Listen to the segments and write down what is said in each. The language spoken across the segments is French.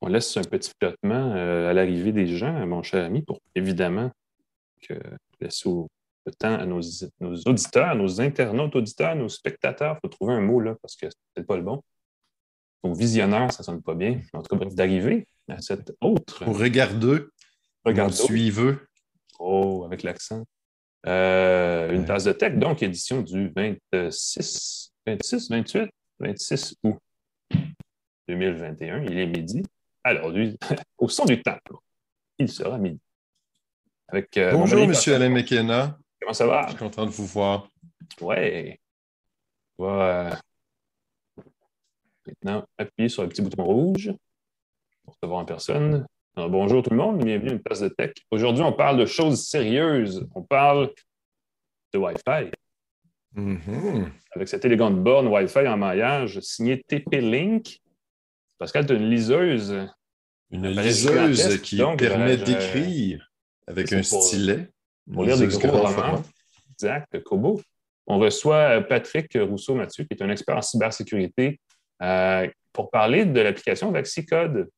on laisse un petit flottement à l'arrivée des gens, mon cher ami, pour évidemment que laisser le temps à nos, auditeurs, nos internautes auditeurs, nos spectateurs. Il faut trouver un mot là parce que c'est pas le bon. Donc, visionnaire, ça sonne pas bien. En tout cas, bref, d'arriver à cette autre. Pour regarder. Regarde. Suiveux. Oh, avec l'accent. Euh, une tasse de tech, donc édition du 26, 26, 28, 26 août 2021. Il est midi. Alors, lui, au son du temps, il sera midi. Avec, euh, Bonjour, M. Alain McKenna. Comment ça va? Je suis content de vous voir. Ouais. On va euh, maintenant appuyer sur le petit bouton rouge pour se voir en personne. bonjour tout le monde, bienvenue à une place de tech. Aujourd'hui, on parle de choses sérieuses. On parle de Wi-Fi. Mm-hmm. Avec cette élégante borne Wi-Fi en maillage signée TP-Link. Pascal, tu as une liseuse. Une liseuse qui permet d'écrire avec un stylet. Pour lire des gros romans. Exact, Kobo. On reçoit euh, Patrick Rousseau-Mathieu, qui est un expert en cybersécurité, euh, pour parler de l'application VaxiCode.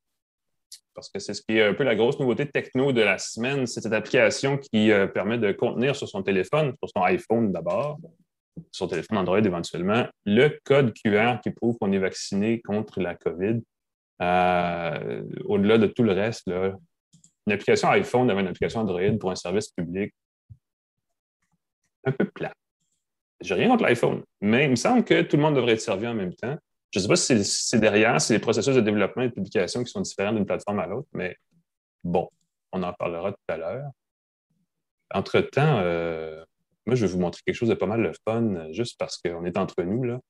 Parce que c'est ce qui est un peu la grosse nouveauté techno de la semaine, c'est cette application qui euh, permet de contenir sur son téléphone, sur son iPhone d'abord, sur son téléphone Android éventuellement, le code QR qui prouve qu'on est vacciné contre la COVID. Au-delà de tout le reste, une application iPhone avec une application Android pour un service public, un peu plat. J'ai rien contre l'iPhone, mais il me semble que tout le monde devrait être servi en même temps. Je ne sais pas si c'est derrière, c'est les processus de développement et de publication qui sont différents d'une plateforme à l'autre, mais bon, on en parlera tout à l'heure. Entre-temps, euh, moi, je vais vous montrer quelque chose de pas mal de fun, juste parce qu'on est entre nous. Là.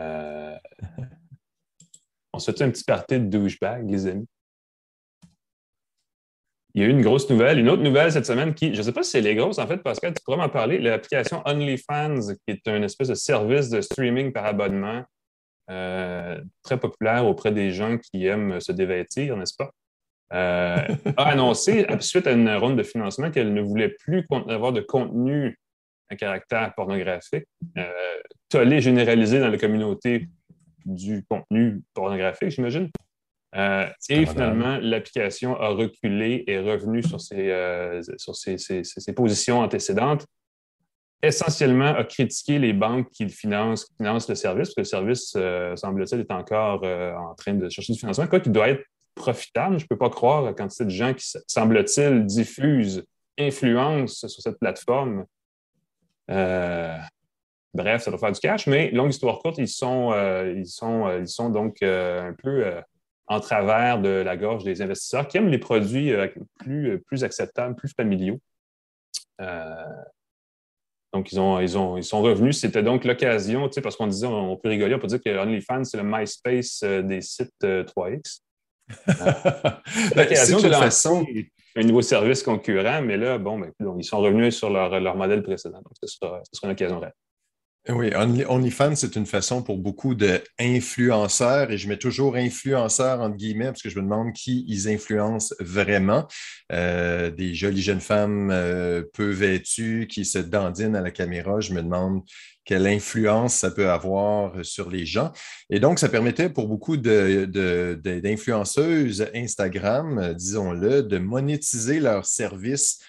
Euh, on se fait un petit party de douchebag, les amis il y a eu une grosse nouvelle, une autre nouvelle cette semaine qui, je ne sais pas si c'est les grosses, en fait, Pascal, tu pourrais m'en parler, l'application OnlyFans, qui est un espèce de service de streaming par abonnement euh, très populaire auprès des gens qui aiment se dévêtir, n'est-ce pas? Euh, a annoncé, suite à une ronde de financement, qu'elle ne voulait plus avoir de contenu à caractère pornographique, euh, généralisé dans la communauté du contenu pornographique, j'imagine. Euh, et finalement, l'application a reculé et est revenue sur, ses, euh, sur ses, positions antécédentes. Essentiellement, a critiqué les banques qui financent, qui financent le service, parce que le service, euh, semble-t-il, est encore en train de chercher du financement, quoi qu'il doit être profitable. Je ne peux pas croire la quantité de gens qui, semble-t-il, diffusent, influencent sur cette plateforme. Bref, ça doit faire du cash, mais longue histoire courte, ils sont, ils sont, ils sont donc un peu en travers de la gorge des investisseurs qui aiment les produits euh, plus, euh, plus acceptables, plus familiaux. Euh, donc, ils, ont, ils, ont, ils sont revenus. C'était donc l'occasion, tu sais, parce qu'on disait, on peut rigoler, on peut dire que OnlyFans, c'est le MySpace des sites 3X. l'occasion de lancer façon... un nouveau service concurrent, mais là, bon, ben, ils sont revenus sur leur, leur modèle précédent. Donc, ce sera, ce sera une occasion réelle. Oui, OnlyFans, c'est une façon pour beaucoup d'influenceurs, et je mets toujours influenceurs entre guillemets, parce que je me demande qui ils influencent vraiment. Euh, des jolies jeunes femmes euh, peu vêtues qui se dandinent à la caméra, je me demande quelle influence ça peut avoir sur les gens. Et donc, ça permettait pour beaucoup d'influenceuses Instagram, disons-le, de monétiser leurs services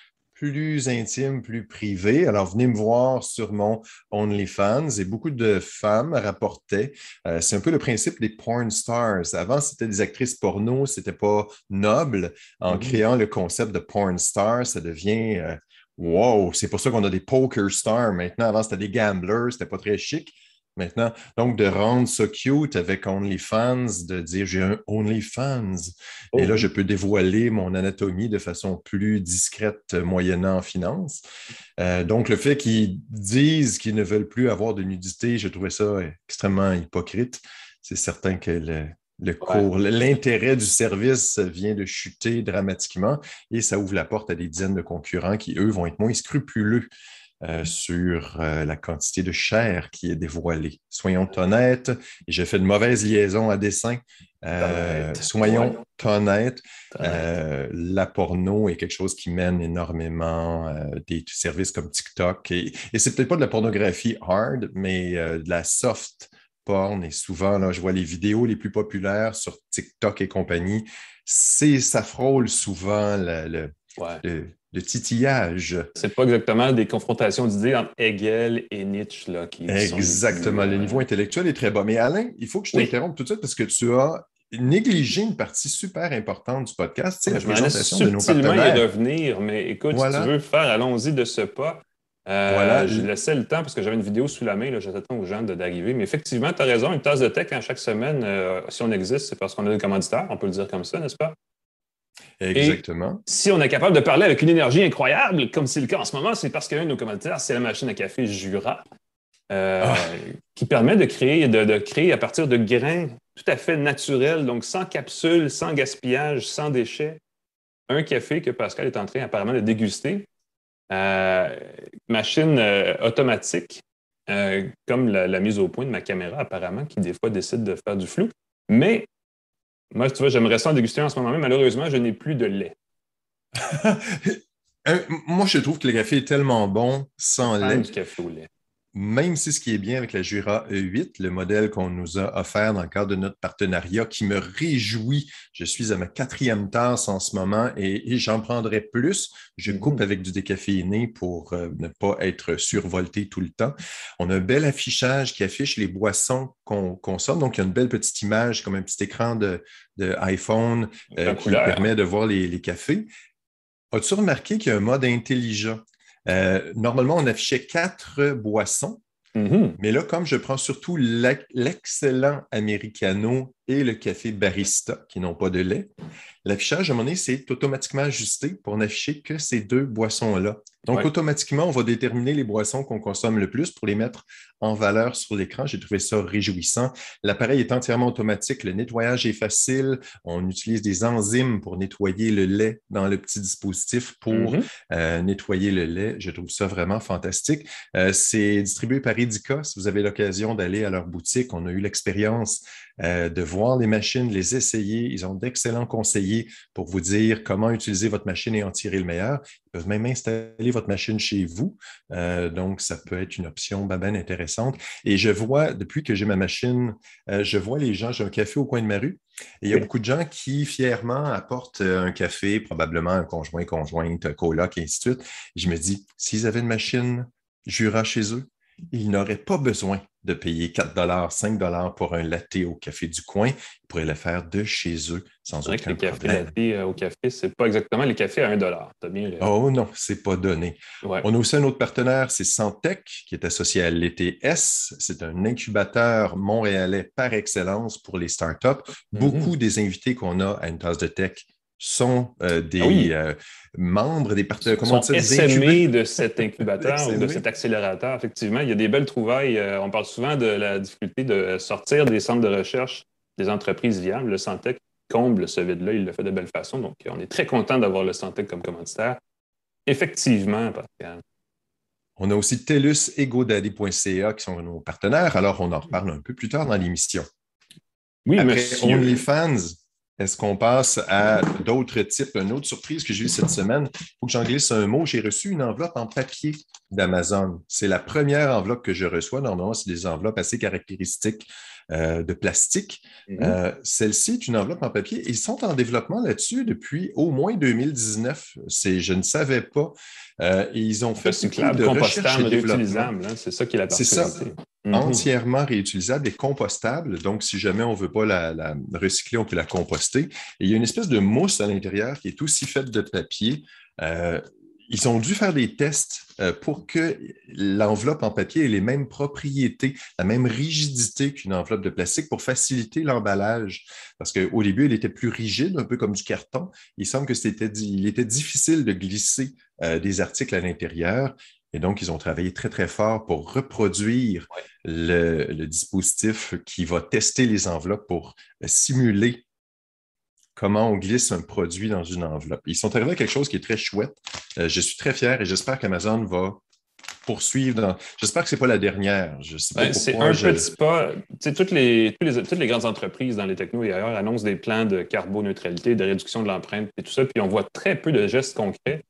plus intime, plus privé. Alors, venez me voir sur mon OnlyFans et beaucoup de femmes rapportaient. Euh, c'est un peu le principe des porn stars. Avant, c'était des actrices porno, c'était pas noble. En mm-hmm. créant le concept de porn star, ça devient euh, wow. C'est pour ça qu'on a des poker stars maintenant. Avant, c'était des gamblers, c'était pas très chic maintenant. Donc, de rendre ça cute avec OnlyFans, de dire j'ai un OnlyFans. Et là, oh. je peux dévoiler mon anatomie de façon plus discrète, moyennant en finance. Euh, donc, le fait qu'ils disent qu'ils ne veulent plus avoir de nudité, je trouvais ça extrêmement hypocrite. C'est certain que le, cours, l'intérêt du service vient de chuter dramatiquement et ça ouvre la porte à des dizaines de concurrents qui, eux, vont être moins scrupuleux euh, sur euh, la quantité de chair qui est dévoilée. Soyons honnêtes, et j'ai fait de mauvaises liaisons à dessin. Euh, soyons honnêtes, la porno est quelque chose qui mène énormément des services comme TikTok. Et, et c'est peut-être pas de la pornographie hard, mais de la soft porn et souvent, là, je vois les vidéos les plus populaires sur TikTok et compagnie. C'est, ça frôle souvent le, le, titillage. C'est pas exactement des confrontations d'idées entre Hegel et Nietzsche. Là, qui exactement. le niveau intellectuel est très bas. Mais Alain, il faut que je t'interrompe tout de suite parce que tu as négligé une partie super importante du podcast, c'est la présentation de nos partenaires. y revenir, mais écoute, si tu veux faire, allons-y de ce pas. Euh, voilà. Je laissais le temps parce que j'avais une vidéo sous la main, j'attends aux gens d'arriver. Mais effectivement, tu as raison, une tasse de tech à chaque semaine, euh, si on existe, c'est parce qu'on a des commanditaires, on peut le dire comme ça, n'est-ce pas? Exactement. si on est capable de parler avec une énergie incroyable, comme c'est le cas en ce moment, c'est parce qu'un de nos commanditaires, c'est la machine à café Jura, euh, ah. qui permet de créer, de, créer à partir de grains tout à fait naturels, donc sans capsules, sans gaspillage, sans déchets, un café que Pascal est en train apparemment de déguster. Euh, machine euh, automatique, comme la, la, mise au point de ma caméra apparemment, qui des fois décide de faire du flou. Mais moi, tu vois, j'aimerais ça en déguster en ce moment même. Malheureusement, je n'ai plus de lait. Moi, je trouve que le café est tellement bon sans lait. du café au lait même si ce qui est bien avec la Jura E8, le modèle qu'on nous a offert dans le cadre de notre partenariat, qui me réjouit, je suis à ma quatrième tasse en ce moment et, j'en prendrai plus. Je mm-hmm. coupe avec du décaféiné pour euh, ne pas être survolté tout le temps. On a un bel affichage qui affiche les boissons qu'on consomme. Donc, il y a une belle petite image comme un petit écran de, iPhone euh, qui permet de voir les, les cafés. As-tu remarqué qu'il y a un mode intelligent? Euh, normalement, on affichait quatre boissons, mm-hmm. mais là, comme je prends surtout l'excellent Americano et le café Barista, qui n'ont pas de lait, l'affichage, à un moment donné, c'est automatiquement ajusté pour n'afficher que ces deux boissons-là. Donc, automatiquement, on va déterminer les boissons qu'on consomme le plus pour les mettre en valeur sur l'écran. J'ai trouvé ça réjouissant. L'appareil est entièrement automatique. Le nettoyage est facile. On utilise des enzymes pour nettoyer le lait dans le petit dispositif pour mm-hmm. euh, nettoyer le lait. Je trouve ça vraiment fantastique. Euh, c'est distribué par Edica. Si vous avez l'occasion d'aller à leur boutique, on a eu l'expérience euh, de voir les machines, les essayer. Ils ont d'excellents conseillers pour vous dire comment utiliser votre machine et en tirer le meilleur. Ils peuvent même installer votre machine chez vous. Euh, donc, ça peut être une option bien intéressante. Et je vois, depuis que j'ai ma machine, euh, je vois les gens, j'ai un café au coin de ma rue. Et il y a beaucoup de gens qui fièrement apportent un café, probablement un conjoint, conjointe, un coloc, et ainsi de suite. je me dis, s'ils avaient une machine Jura chez eux, ils n'auraient pas besoin de payer 4 5 pour un latte au café du coin. Ils pourraient le faire de chez eux sans aucun que les problème. Cafés au café, ce n'est pas exactement les cafés à 1 Oh non, ce n'est pas donné. On a aussi un autre partenaire, c'est Santec, qui est associé à l'ETS. C'est un incubateur montréalais par excellence pour les startups. Mm-hmm. Beaucoup des invités qu'on a à une tasse de tech sont euh, des ah euh, membres des partenaires. Comment sont SME de cet incubateur ou de cet accélérateur. Effectivement, il y a des belles trouvailles. Euh, on parle souvent de la difficulté de sortir des centres de recherche des entreprises viables. Le Santec comble ce vide-là. Il le fait de belle façon. Donc, on est très content d'avoir le Santec comme commanditaire. Effectivement, Pascal. On a aussi TELUS et GoDaddy.ca qui sont nos partenaires. Alors, on en reparle un peu plus tard dans l'émission. Oui, Après. OnlyFans, est-ce qu'on passe à d'autres types? Une autre surprise que j'ai eue cette semaine, il faut que j'en glisse un mot. J'ai reçu une enveloppe en papier d'Amazon. C'est la première enveloppe que je reçois. Normalement, c'est des enveloppes assez caractéristiques euh, de plastique. Mm-hmm. Euh, celle-ci est une enveloppe en papier. Ils sont en développement là-dessus depuis au moins 2019. Je ne savais pas. Euh, ils ont fait un de compostable, réutilisable. Hein, c'est ça qui est la C'est ça. Mhm. Entièrement réutilisable et compostable. Donc, si jamais on ne veut pas la, recycler, on peut la composter. Il y a une espèce de mousse à l'intérieur qui est aussi faite de papier. Euh, ils ont dû faire des tests euh, pour que l'enveloppe en papier ait les mêmes propriétés, la même rigidité qu'une enveloppe de plastique pour faciliter l'emballage. Parce qu'au début, elle était plus rigide, un peu comme du carton. Il semble que c'était, il était difficile de glisser euh, des articles à l'intérieur. Et donc, ils ont travaillé très, très fort pour reproduire le, dispositif qui va tester les enveloppes pour euh, simuler comment on glisse un produit dans une enveloppe. Ils sont arrivés à quelque chose qui est très chouette. Euh, je suis très fier et j'espère qu'Amazon va poursuivre. J'espère que ce n'est pas la dernière. Ben, c'est un petit pas. Toutes les, toutes, les, grandes entreprises dans les technos et ailleurs annoncent des plans de carboneutralité, de réduction de l'empreinte et tout ça, puis on voit très peu de gestes concrets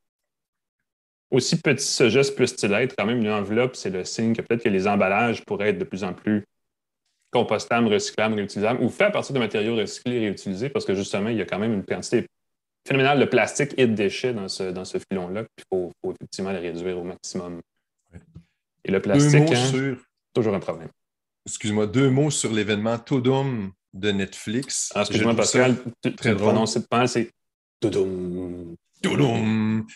aussi petit ce geste peut-il être, quand même une enveloppe, c'est le signe que peut-être que les emballages pourraient être de plus en plus compostable, recyclable, réutilisable ou fait à partir de matériaux recyclés et réutilisés parce que justement, il y a quand même une quantité phénoménale de plastique et de déchets dans ce, dans ce filon-là. Il faut, effectivement les réduire au maximum. Et le plastique, hein, toujours un problème. Excuse-moi, deux mots sur l'événement Todum de Netflix. Ah, excuse-moi, Pascal, très pas, c'est Todum.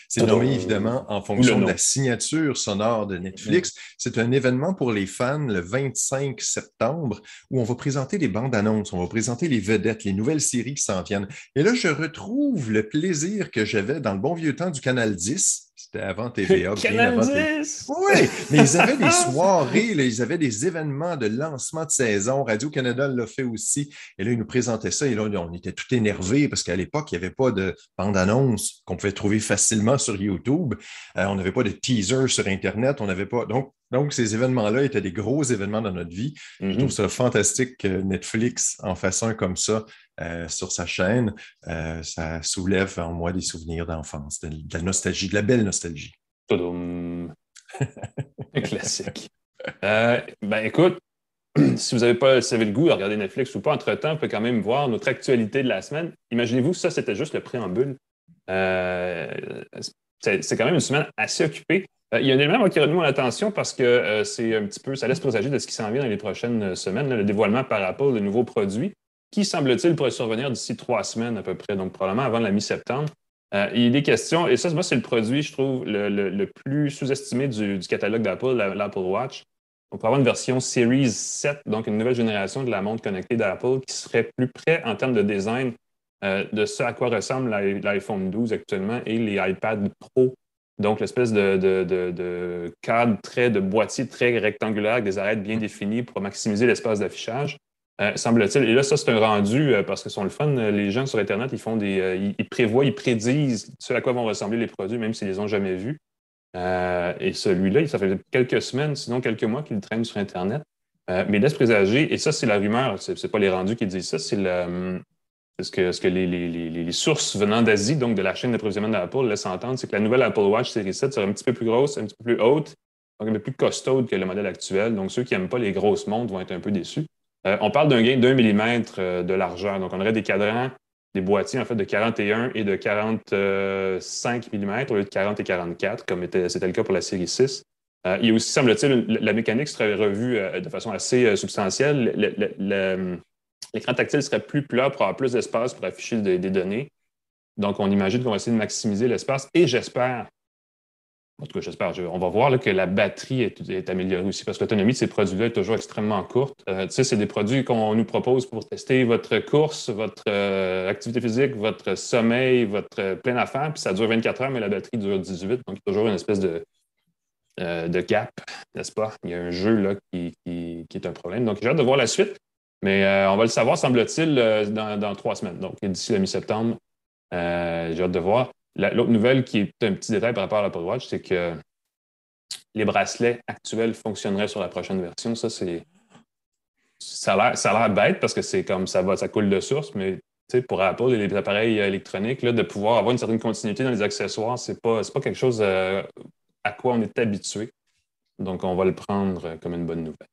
C'est nommé évidemment en fonction de la signature sonore de Netflix. C'est un événement pour les fans le 25 septembre où on va présenter les bandes annonces, on va présenter les vedettes, les nouvelles séries qui s'en viennent. Et là, je retrouve le plaisir que j'avais dans le bon vieux temps du Canal 10 c'était avant TVA. Canal avant Oui, mais ils avaient des soirées, ils avaient des événements de lancement de saison. Radio-Canada l'a fait aussi. Et là, ils nous présentaient ça. Et là, on était tout énervés parce qu'à l'époque, il n'y avait pas de bande-annonce qu'on pouvait trouver facilement sur YouTube. Euh, on n'avait pas de teaser sur Internet. On n'avait pas. Donc, donc, ces événements-là étaient des gros événements dans notre vie. Je mhm. trouve ça fantastique que Netflix en fasse un comme ça euh, sur sa chaîne. Euh, ça soulève en moi des souvenirs d'enfance, de, la nostalgie, de la belle nostalgie. Classique. Euh, ben écoute, si vous n'avez pas si vous avez le goût de regarder Netflix ou pas, entre-temps, vous pouvez quand même voir notre actualité de la semaine. Imaginez-vous, ça, c'était juste le préambule. c'est quand même une semaine assez occupée. Il y a un élément qui retenu mon attention parce que euh, c'est un petit peu, ça laisse présager de ce qui s'en vient dans les prochaines semaines, le dévoilement par Apple de nouveaux produits qui, semble-t-il, pourrait survenir d'ici trois semaines à peu près, donc probablement avant la mi-septembre? il y a des questions, et ça, moi, c'est le produit, je trouve, le, plus sous-estimé du, catalogue d'Apple, l'Apple Watch. On pourrait avoir une version Series 7, donc une nouvelle génération de la montre connectée d'Apple qui serait plus près en termes de design de ce à quoi ressemble l'iPhone 12 actuellement et les iPad Pro donc, l'espèce de, cadre très, de boîtier très rectangulaire avec des arêtes bien définies pour maximiser l'espace d'affichage. Euh, semble-t-il. Et là, ça, c'est un rendu euh, parce que sont le fun. Euh, les gens sur Internet, ils font des. ils, prévoient, ils prédisent ce à quoi vont ressembler les produits, même s'ils ne les ont jamais vus. et celui-là, ça fait quelques semaines, sinon quelques mois qu'il traîne sur Internet. mais laisse présager, et ça, c'est la rumeur, ce n'est pas les rendus qui disent ça, c'est ce que, que les, sources venant d'Asie, donc de la chaîne d'approvisionnement d'Apple, laissent entendre, c'est que la nouvelle Apple Watch Series 7 sera un petit peu plus grosse, un petit peu plus haute, donc un peu plus costaude que le modèle actuel. Donc, ceux qui n'aiment pas les grosses montres vont être un peu déçus. Euh, on parle d'un gain d'un millimètre euh, de largeur. Donc, on aurait des cadrans, des boîtiers en fait de 41 et de 45 mm au lieu de 40 et 44, comme c'était le cas pour la série 6. Euh, il y a aussi, semble-t-il, la mécanique serait revue de façon assez substantielle. le, L'écran tactile serait plus plat pour avoir plus d'espace pour afficher des, données. Donc, on imagine qu'on va essayer de maximiser l'espace et j'espère, en tout cas, j'espère, on va voir que la batterie est, améliorée aussi parce que l'autonomie de ces produits-là est toujours extrêmement courte. Euh, tu sais, c'est des produits qu'on nous propose pour tester votre course, votre euh, activité physique, votre sommeil, votre plein affaire, puis ça dure 24 heures, mais la batterie dure 18. Donc, toujours une espèce de, euh, de gap, n'est-ce pas? Il y a un jeu là qui, qui est un problème. Donc, j'ai hâte de voir la suite. Mais euh, on va le savoir, semble-t-il, euh, dans, trois semaines. Donc, d'ici le mi-septembre, euh, j'ai hâte de voir. L'autre nouvelle qui est un petit détail par rapport à l'Apple Watch, c'est que les bracelets actuels fonctionneraient sur la prochaine version. Ça, c'est. Ça a l'air bête parce que c'est comme ça va, ça coule de source, mais pour Apple et les appareils électroniques, là, de pouvoir avoir une certaine continuité dans les accessoires, ce n'est pas, pas quelque chose à quoi on est habitué. Donc, on va le prendre comme une bonne nouvelle.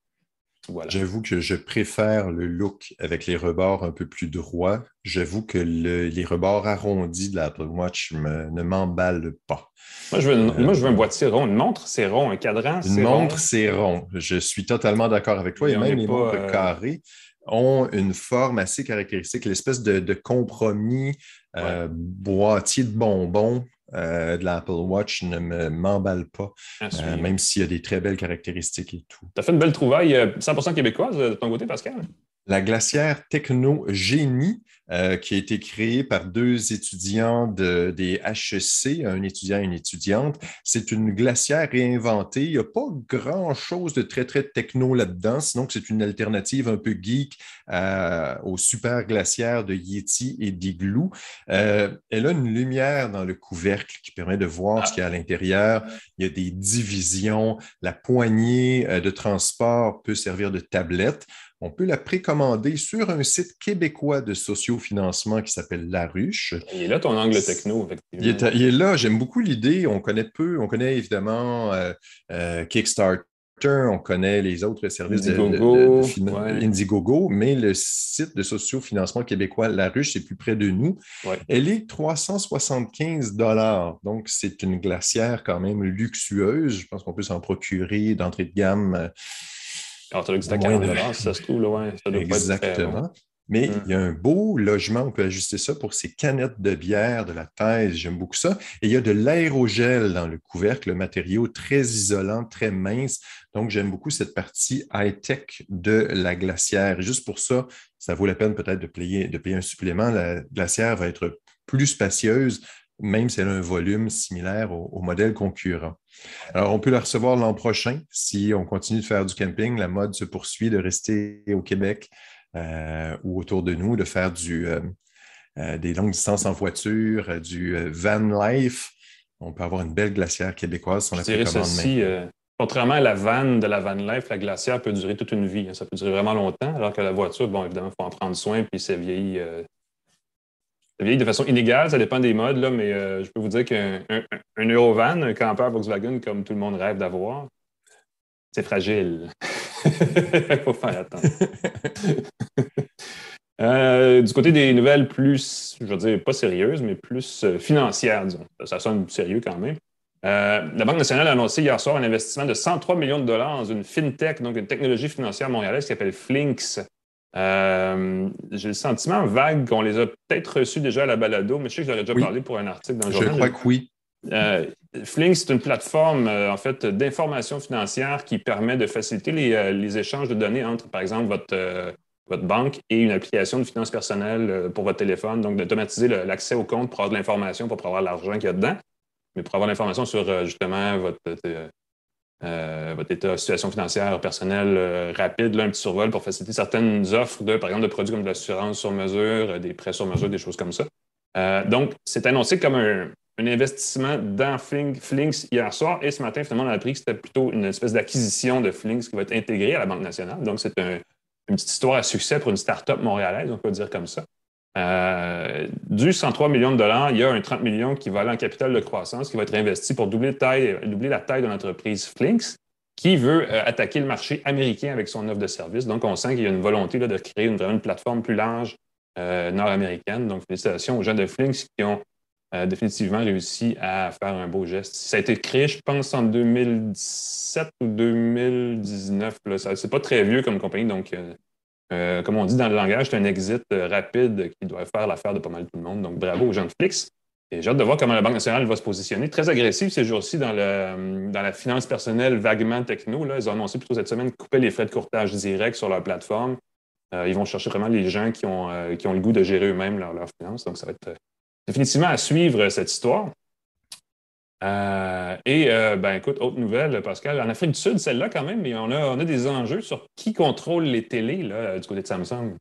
J'avoue que je préfère le look avec les rebords un peu plus droits. J'avoue que les rebords arrondis de l'Apple Watch ne m'emballent pas. Moi je, veux, un boîtier rond. Une montre, c'est rond. Un cadran, c'est rond. Une montre, c'est rond. Je suis totalement d'accord avec toi. Et, même les montres euh, carrées ont une forme assez caractéristique, l'espèce de, compromis euh, boîtier de bonbons euh, de l'Apple Watch ne m'emballe pas, euh, même s'il y a des très belles caractéristiques et tout. Tu as fait une belle trouvaille 100% québécoise de ton côté, Pascal? La glacière Techno Génie euh, qui a été créé par deux étudiants de, des HEC, un étudiant et une étudiante. C'est une glacière réinventée. Il n'y a pas grand-chose de très, très techno là-dedans, sinon que c'est une alternative un peu geek euh, aux super glacières de Yeti et d'Igloo. Euh, elle a une lumière dans le couvercle qui permet de voir ce qu'il y a à l'intérieur. Il y a des divisions. La poignée de transport peut servir de tablette on peut la précommander sur un site québécois de sociofinancement qui s'appelle La Ruche. Il est là ton angle techno, effectivement. Il est, là, j'aime beaucoup l'idée. On connaît peu, on connaît évidemment euh, euh, Kickstarter on connaît les autres services Indiegogo, de, Indiegogo, mais le site de sociofinancement québécois La Ruche, c'est plus près de nous. Elle est 375 dollars. Donc, c'est une glacière quand même luxueuse. Je pense qu'on peut s'en procurer d'entrée de gamme. Dit à 40 ça se trouve. Ça doit Exactement. Pas mais il y a un beau logement, on peut ajuster ça pour ces canettes de bière, de la thèse, j'aime beaucoup ça. Et il y a de l'aérogel dans le couvercle, le matériau très isolant, très mince. Donc, j'aime beaucoup cette partie high-tech de la glacière. juste pour ça, ça vaut la peine peut-être de payer, de payer un supplément. La glacière va être plus spacieuse, même si elle a un volume similaire au, au modèle concurrent. Alors, on peut la recevoir l'an prochain si on continue de faire du camping. La mode se poursuit de rester au Québec. Euh, ou autour de nous, de faire du, euh, euh, des longues distances en voiture, du van life. On peut avoir une belle glacière québécoise sur la ceci, Contrairement à la vanne de la van life, la glacière peut durer toute une vie. Hein. Ça peut durer vraiment longtemps, alors que la voiture, bon, évidemment, il faut en prendre soin, puis c'est vieillit, vieillit de façon inégale. Ça dépend des modes, là, mais je peux vous dire qu'un un, Eurovan, un campeur Volkswagen, comme tout le monde rêve d'avoir, c'est fragile. Il faut faire attention. Euh, du côté des nouvelles plus, je veux dire, pas sérieuses, mais plus euh, financières, disons. Ça sonne sérieux quand même. Euh, la Banque nationale a annoncé hier soir un investissement de 103 millions de dollars dans une fintech, donc une technologie financière montréalaise qui s'appelle Flinks. J'ai le sentiment vague qu'on les a peut-être reçus déjà à la balado, mais je sais que j'aurais déjà parlé pour un article dans le journal. Je crois que oui. Euh, Flink, c'est une plateforme euh, en fait d'information financière qui permet de faciliter euh, les, échanges de données entre, par exemple, votre, votre banque et une application de finances personnelles pour votre téléphone. Donc, d'automatiser l'accès au compte pour avoir de l'information, pour avoir l'argent qu'il y a dedans, mais pour avoir l'information sur justement votre, votre situation financière personnelle rapide, un petit survol pour faciliter certaines offres de, par exemple, de produits comme de l'assurance sur mesure, des prêts sur mesure, des choses comme ça. donc, c'est annoncé comme un, un investissement dans Flinks hier soir et ce matin, finalement, on a appris que c'était plutôt une espèce d'acquisition de Flinks qui va être intégrée à la Banque nationale. Donc, c'est une petite histoire à succès pour une start-up montréalaise, on peut dire comme ça. Euh, du 103 millions de dollars, il y a un 30 millions qui va aller en capital de croissance qui va être investi pour doubler, taille, doubler la taille de l'entreprise Flinks qui veut euh, attaquer le marché américain avec son offre de service. Donc, on sent qu'il y a une volonté de créer une, vraiment une plateforme plus large euh, nord-américaine. Donc, félicitations aux gens de Flinks qui ont définitivement réussi à faire un beau geste. Ça a été créé, je pense, en 2017 ou 2019. C'est pas très vieux comme compagnie, donc, euh, euh, comme on dit dans le langage, c'est un exit euh, rapide qui doit faire l'affaire de pas mal tout le monde. Donc, bravo aux gens de Flix. Et j'ai hâte de voir comment la Banque nationale va se positionner. Très agressive ces jours-ci dans, dans la finance personnelle vaguement techno. Là. Ils ont annoncé plutôt cette semaine couper les frais de courtage direct sur leur plateforme. ils vont chercher vraiment les gens qui ont, qui ont le goût de gérer eux-mêmes leurs leur finances. Donc, ça va être définitivement à suivre cette histoire. Euh, et, euh, ben, écoute, autre nouvelle, Pascal. En Afrique du Sud, celle-là, quand même, on a, on a des enjeux sur qui contrôle les télés là, du côté de Samsung.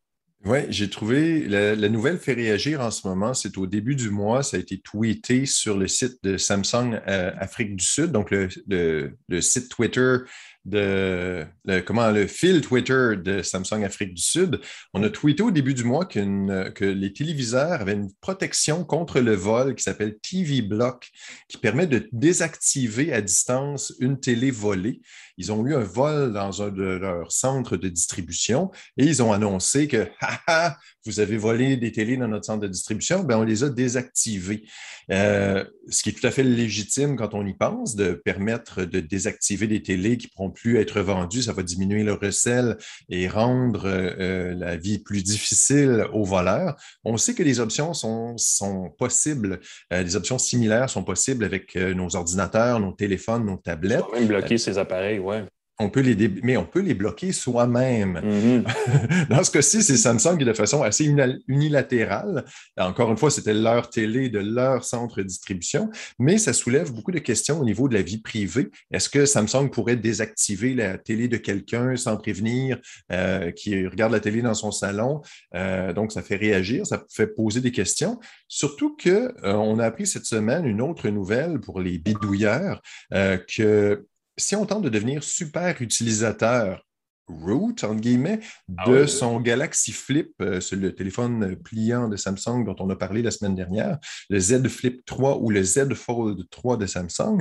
Oui, j'ai trouvé, la, nouvelle fait réagir en ce moment. C'est au début du mois, ça a été tweeté sur le site de Samsung euh, Afrique du Sud, donc le, le site Twitter de comment, le fil Twitter de Samsung Afrique du Sud, on a tweeté au début du mois que les téléviseurs avaient une protection contre le vol qui s'appelle TV Block, qui permet de désactiver à distance une télé volée. Ils ont eu un vol dans un de leurs centres de distribution et ils ont annoncé que vous avez volé des télés dans notre centre de distribution, ben on les a désactivées. Euh, ce qui est tout à fait légitime quand on y pense, de permettre de désactiver des télés qui ne pourront plus être vendues. Ça va diminuer le recel et rendre euh, la vie plus difficile aux voleurs. On sait que les options sont, sont possibles, euh, des options similaires sont possibles avec nos ordinateurs, nos téléphones, nos tablettes. On même bloquer ces appareils, oui. On peut les mais on peut les bloquer soi-même. Mm-hmm. Dans ce cas-ci, c'est Samsung qui, de façon assez unilatérale, encore une fois, c'était leur télé de leur centre de distribution, mais ça soulève beaucoup de questions au niveau de la vie privée. Est-ce que Samsung pourrait désactiver la télé de quelqu'un sans prévenir, euh, qui regarde la télé dans son salon? Euh, donc, ça fait réagir, ça fait poser des questions. Surtout qu'on euh, a appris cette semaine une autre nouvelle pour les bidouilleurs que si on tente de devenir super utilisateur root, entre guillemets, Ah de oui. son Galaxy Flip, euh, c'est le téléphone pliant de Samsung dont on a parlé la semaine dernière, le Z Flip 3 ou le Z Fold 3 de Samsung,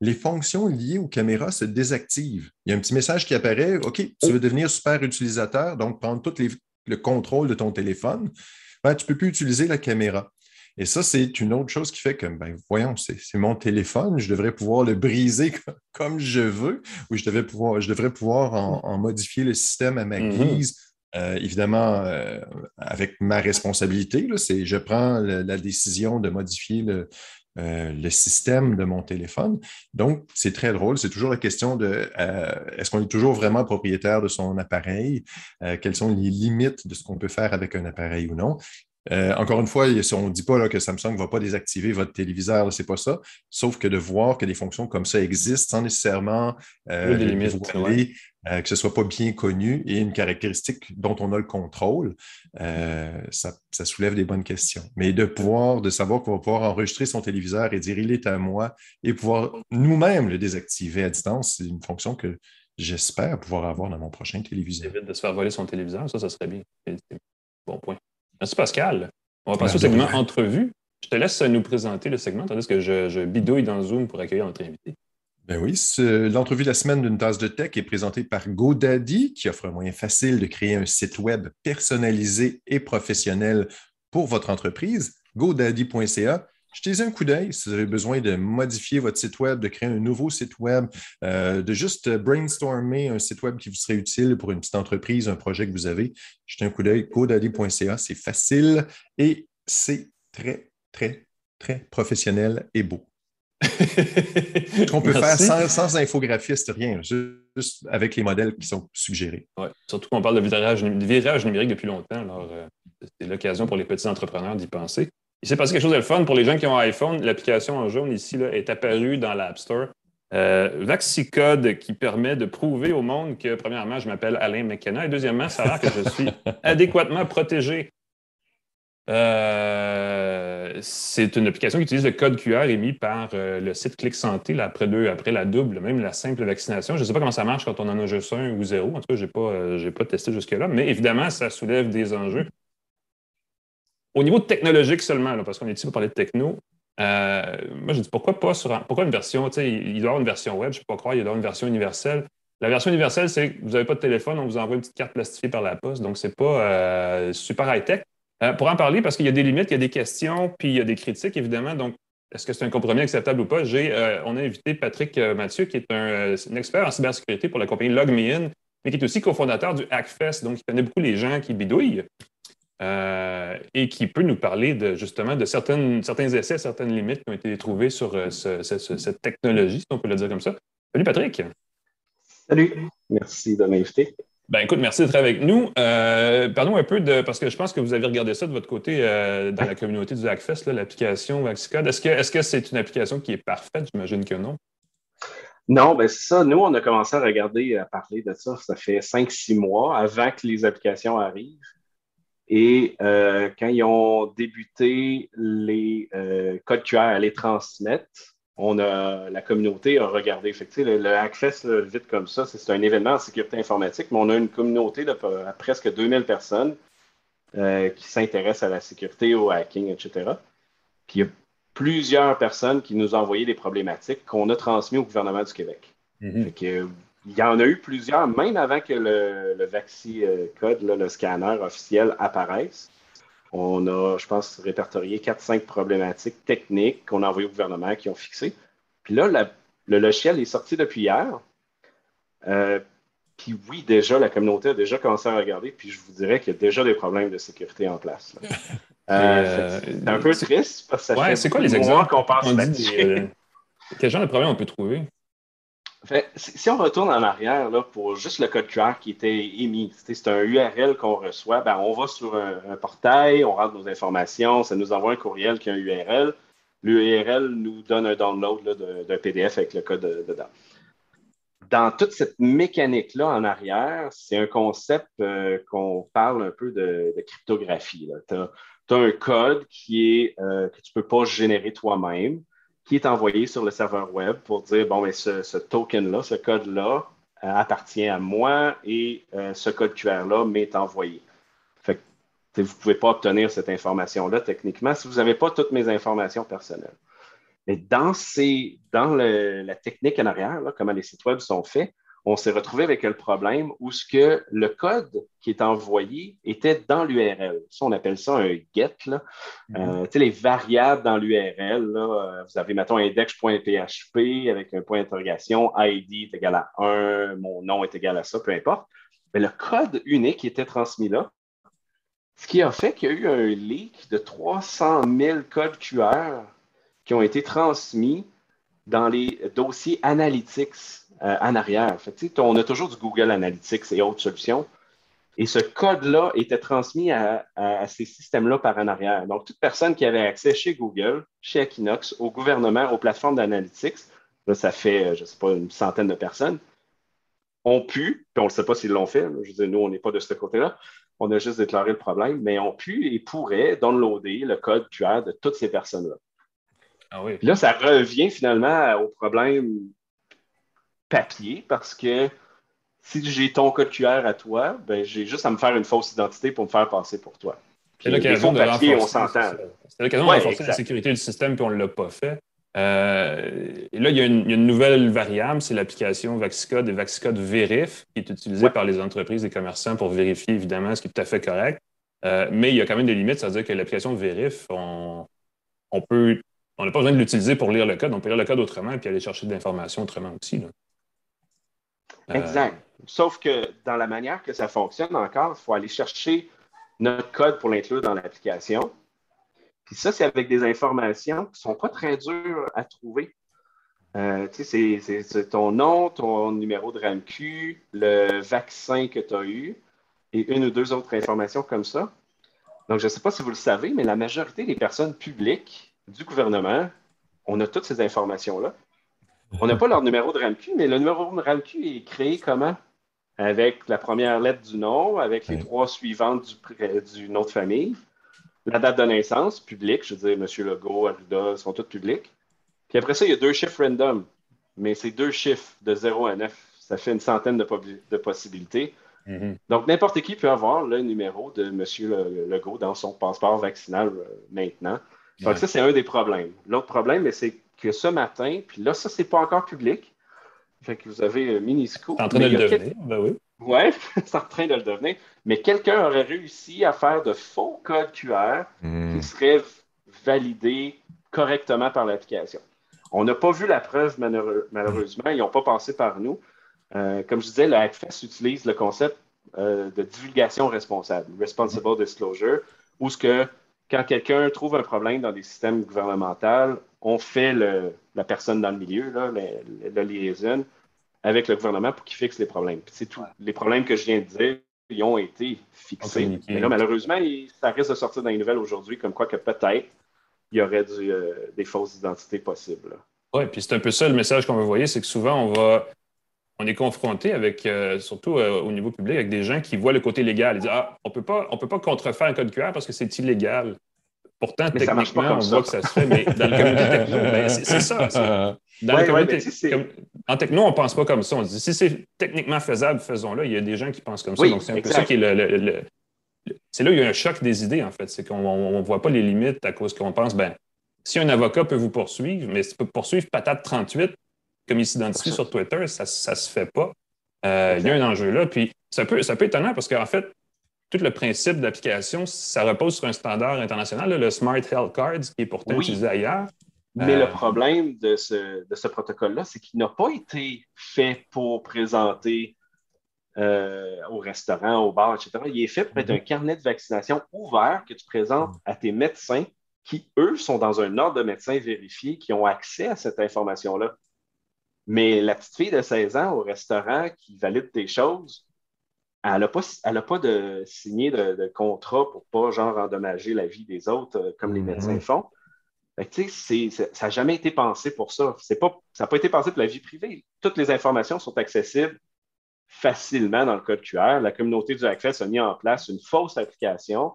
les fonctions liées aux caméras se désactivent. Il y a un petit message qui apparaît, OK, tu veux devenir super utilisateur, donc prendre tout les- le contrôle de ton téléphone, ben, tu ne peux plus utiliser la caméra. Et ça, c'est une autre chose qui fait que, ben, voyons, c'est mon téléphone, je devrais pouvoir le briser co- comme je veux, ou je, devais pouvoir, je devrais pouvoir en, en modifier le système à ma Mhm. guise. Euh, évidemment, euh, avec ma responsabilité, là, c'est je prends le- la décision de modifier le, euh, le système de mon téléphone. Donc, c'est très drôle. C'est toujours la question de est-ce qu'on est toujours vraiment propriétaire de son appareil? Quelles sont les limites de ce qu'on peut faire avec un appareil ou non? Euh, encore une fois, on ne dit pas là, que Samsung ne va pas désactiver votre téléviseur, ce n'est pas ça. Sauf que de voir que des fonctions comme ça existent sans nécessairement euh, Oui, des le limites, dévoiler, euh, que ce ne soit pas bien connu et une caractéristique dont on a le contrôle, euh, ça, ça soulève des bonnes questions. Mais de pouvoir, de savoir qu'on va pouvoir enregistrer son téléviseur et dire il est à moi et pouvoir nous-mêmes le désactiver à distance, c'est une fonction que j'espère pouvoir avoir dans mon prochain téléviseur. évite de se faire voler son téléviseur, ça, ça serait bien. C'est- c'est- Bon point. Merci Pascal. On va passer Ben, au segment ouais. entrevue. Je te laisse nous présenter le segment, tandis que je, je bidouille dans Zoom pour accueillir notre invité. Ben oui, l'entrevue de la semaine d'une tasse de tech est présentée par GoDaddy, qui offre un moyen facile de créer un site web personnalisé et professionnel pour votre entreprise. GoDaddy.ca. Jetez un coup d'œil si vous avez besoin de modifier votre site web, de créer un nouveau site web, euh, de juste brainstormer un site web qui vous serait utile pour une petite entreprise, un projet que vous avez. Jetez un coup d'œil. GoDaddy.ca, c'est facile et c'est très, très, très professionnel et beau. qu'on peut Merci. faire sans, sans infographiste, rien, juste avec les modèles qui sont suggérés. Ouais. Surtout qu'on parle de virage, de virage numérique depuis longtemps. Alors, euh, c'est l'occasion pour les petits entrepreneurs d'y penser. Il s'est passé quelque chose de fun. Pour les gens qui ont iPhone, l'application en jaune ici là, est apparue dans l'App Store. Euh, VaxiCode qui permet de prouver au monde que, premièrement, je m'appelle Alain McKenna et deuxièmement, ça a l'air que je suis adéquatement protégé. Euh, c'est une application qui utilise le code QR émis par euh, le site Clic Santé là, après, deux, après la double, même la simple vaccination. Je ne sais pas comment ça marche quand on en a juste un ou zéro. En tout cas, je n'ai pas testé jusque-là. Mais évidemment, ça soulève des enjeux. Au niveau technologique seulement, parce qu'on est ici pour parler de techno, euh, moi, je dis pourquoi pas sur un- pourquoi une version, tu sais, il doit y avoir une version web, je ne peux pas croire, il doit y avoir une version universelle. La version universelle, c'est que vous n'avez pas de téléphone, on vous envoie une petite carte plastifiée par la poste, donc c'est pas euh, super high-tech. Euh, pour en parler, parce qu'il y a des limites, il y a des questions, puis il y a des critiques, évidemment. Donc, est-ce que c'est un compromis acceptable ou pas? J'ai, on a invité Patrick Mathieu, qui est un, un expert en cybersécurité pour la compagnie LogMeIn, mais qui est aussi cofondateur du Hackfest, donc il connaît beaucoup les gens qui bidouillent. Euh, et qui peut nous parler de, justement de certaines, certains essais, certaines limites qui ont été trouvées sur euh, ce- ce- ce- cette technologie, si on peut le dire comme ça. Salut Patrick. Salut, merci de m'inviter. Ben écoute, merci d'être avec nous. Euh, Parlons un peu de, parce que je pense que vous avez regardé ça de votre côté euh, dans la communauté du Hackfest, l'application Vaxicode. Est-ce que est-ce que c'est une application qui est parfaite? J'imagine que non. Non, ben c'est ça. Nous, on a commencé à regarder, à parler de ça, ça fait 5-6 mois avant que les applications arrivent. Et euh, quand ils ont débuté les euh, codes QR à les transmettre, on a, la communauté a regardé. Fait que, le, le Hackfest, là, vite comme ça, c'est un événement en sécurité informatique, mais on a une communauté de euh, presque 2000 personnes euh, qui s'intéressent à la sécurité, au hacking, etc. Puis il y a plusieurs personnes qui nous ont envoyé des problématiques qu'on a transmises au gouvernement du Québec. Fait que, euh, il y en a eu plusieurs, même avant que le, le Vaxi euh, Code, là, le scanner officiel, apparaisse. On a, je pense, répertorié 4-5 problématiques techniques qu'on a envoyées au gouvernement qui ont fixé. Puis là, la- le logiciel est sorti depuis hier. Euh, puis oui, déjà, la communauté a déjà commencé à regarder, puis je vous dirais qu'il y a déjà des problèmes de sécurité en place. Euh, c'est un peu triste parce que ça Ouais, fait quoi les exemples? qu'on passe là-dessus. Quel genre de problème on peut trouver? Si on retourne en arrière là, pour juste le code QR qui était émis, c'est un URL qu'on reçoit, ben, on va sur un, portail, on rentre nos informations, ça nous envoie un courriel qui a un URL. L'URL nous donne un download d'un PDF avec le code dedans. Dans toute cette mécanique-là en arrière, c'est un concept euh, qu'on parle un peu de, de cryptographie. Tu as, un code qui est, euh, que tu ne peux pas générer toi-même qui est envoyé sur le serveur web pour dire, bon, mais ce, token-là, ce code-là, appartient à moi et ce code QR-là m'est envoyé. Fait que, vous ne pouvez pas obtenir cette information-là techniquement si vous n'avez pas toutes mes informations personnelles. Mais dans, ces, dans la technique en arrière, comment les sites web sont faits, on s'est retrouvé avec le problème où ce que le code qui est envoyé était dans l'URL. Ça, on appelle ça un get. Là. Mm-hmm. Euh, les variables dans l'URL, euh, vous avez, mettons, index.php avec un point d'interrogation, ID est égal à 1, mon nom est égal à ça, peu importe. Mais le code unique était transmis là, ce qui a fait qu'il y a eu un leak de 300 000 codes QR qui ont été transmis dans les dossiers analytics euh, en arrière. on a toujours du Google Analytics et autres solutions. Et ce code-là était transmis à, ces systèmes-là par en arrière. Donc, toute personne qui avait accès chez Google, chez Equinox, au gouvernement, aux plateformes d'analytics, ça fait, euh, je ne sais pas, une centaine de personnes, ont pu, puis on ne sait pas s'ils l'ont fait, je veux dire, nous, on n'est pas de ce côté-là, on a juste déclaré le problème, mais ont pu et pourraient downloader le code QR de toutes ces personnes-là. Ah oui. Puis là, ça revient finalement au problème papier parce que si j'ai ton code QR à toi, ben, j'ai juste à me faire une fausse identité pour me faire passer pour toi. C'est l'occasion de papier, on s'entend. C'est l'occasion de renforcer la sécurité du système, puis on ne l'a pas fait. Euh, et là, il y, a une, nouvelle variable, c'est l'application Vaxicode et Vaxicode Verif, qui est utilisée par les entreprises et commerçants pour vérifier, évidemment, ce qui est tout à fait correct. Euh, mais il y a quand même des limites, c'est-à-dire que l'application Verif, on, peut, on n'a pas besoin de l'utiliser pour lire le code, on peut lire le code autrement puis aller chercher de l'information autrement aussi. Exact. Sauf que dans la manière que ça fonctionne encore, il faut aller chercher notre code pour l'inclure dans l'application. Puis ça, c'est avec des informations qui ne sont pas très dures à trouver. Euh, sais, c'est ton nom, ton numéro de RAMQ, le vaccin que tu as eu et une ou deux autres informations comme ça. Donc, je ne sais pas si vous le savez, mais la majorité des personnes publiques du gouvernement, on a toutes ces informations-là. On n'a pas leur numéro de RAMQ, mais le numéro de RAMQ est créé comment? Avec la première lettre du nom, avec les trois suivantes du, nom de famille, la date de naissance, publique, je veux dire, M. Legault, Arruda, sont toutes publiques. Puis après ça, il y a deux chiffres random, mais c'est deux chiffres de 0 à 9. Ça fait une centaine de, possibilités. Mm-hmm. Donc, n'importe qui peut avoir le numéro de M. Legault dans son passeport vaccinal euh, maintenant. Donc, ça, c'est un des problèmes. L'autre problème, c'est que ce matin, puis là, ça, c'est pas encore public. Fait que vous avez un mini scoop. En train de le devenir, ben oui. Oui, c'est en train de le devenir. Mais quelqu'un aurait réussi à faire de faux codes QR hmm. qui seraient validés correctement par l'application. On n'a pas vu la preuve, malheureusement. Ils n'ont pas passé par nous. Euh, comme je disais, le Hackfest utilise le concept euh, de divulgation responsable, responsible disclosure, où ce que quand quelqu'un trouve un problème dans des systèmes gouvernementaux, on fait la personne dans le milieu, là, la, liaison, avec le gouvernement pour qu'il fixe les problèmes. c'est tout. Les problèmes que je viens de dire, ils ont été fixés. Mais là, malheureusement, ça risque de sortir dans les nouvelles aujourd'hui, comme quoi que peut-être il y aurait euh, des fausses identités possibles. Oui, puis c'est un peu ça le message qu'on veut voir, c'est que souvent, on va on est confronté avec, euh, surtout euh, au niveau public, avec des gens qui voient le côté légal. Ils disent Ah, on ne peut pas contrefaire un code QR parce que c'est illégal. Pourtant, techniquement, on voit que ça se fait, mais dans le communauté techno, ben, c'est ça. Dans en techno, on ne pense pas comme ça. On dit si c'est techniquement faisable, faisons-le. Il y a des gens qui pensent comme ça. Donc, c'est un peu ça qui est le. c'est là où il y a un choc des idées, en fait. C'est qu'on ne voit pas les limites à cause qu'on pense, ben, si un avocat peut vous poursuivre, mais peut poursuivre patate 38, comme il s'identifie sur Twitter, ça ne se fait pas. Euh, il y a un enjeu là. Puis c'est un peu, étonnant parce qu'en fait, tout le principe d'application, ça repose sur un standard international, le Smart Health Cards, qui est pourtant utilisé ailleurs. Mais le euh, problème de ce, protocole-là, c'est qu'il n'a pas été fait pour présenter euh, au restaurant, au bar, etc. Il est fait pour être un carnet de vaccination ouvert que tu présentes à tes médecins qui, eux, sont dans un ordre de médecins vérifiés, qui ont accès à cette information-là. Mais la petite fille de 16 ans au restaurant qui valide tes choses, elle n'a pas, pas de signé de, contrat pour pas genre endommager la vie des autres euh, comme les mhm. médecins font. ça n'a jamais été pensé pour ça. Pas, ça n'a pas été pensé pour la vie privée. Toutes les informations sont accessibles facilement dans le code QR. La communauté du Hackfest a mis en place une fausse application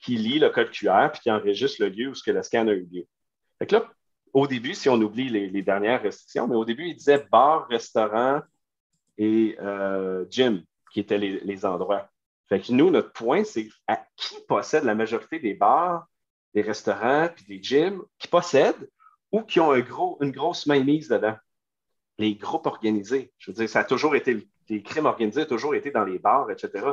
qui lit le code QR puis qui enregistre le lieu où ce que le scan a eu lieu. Fait que là, au début, si on oublie les, dernières restrictions, mais au début, il disait bar, restaurant, et euh, gym, qui étaient les, endroits. Fait que nous, notre point, c'est à qui possède la majorité des bars, des restaurants, puis des gyms, qui possèdent ou qui ont une grosse mainmise dedans? Les groupes organisés. Je veux dire, ça a toujours été, les crimes organisés ont toujours été dans les bars, etc.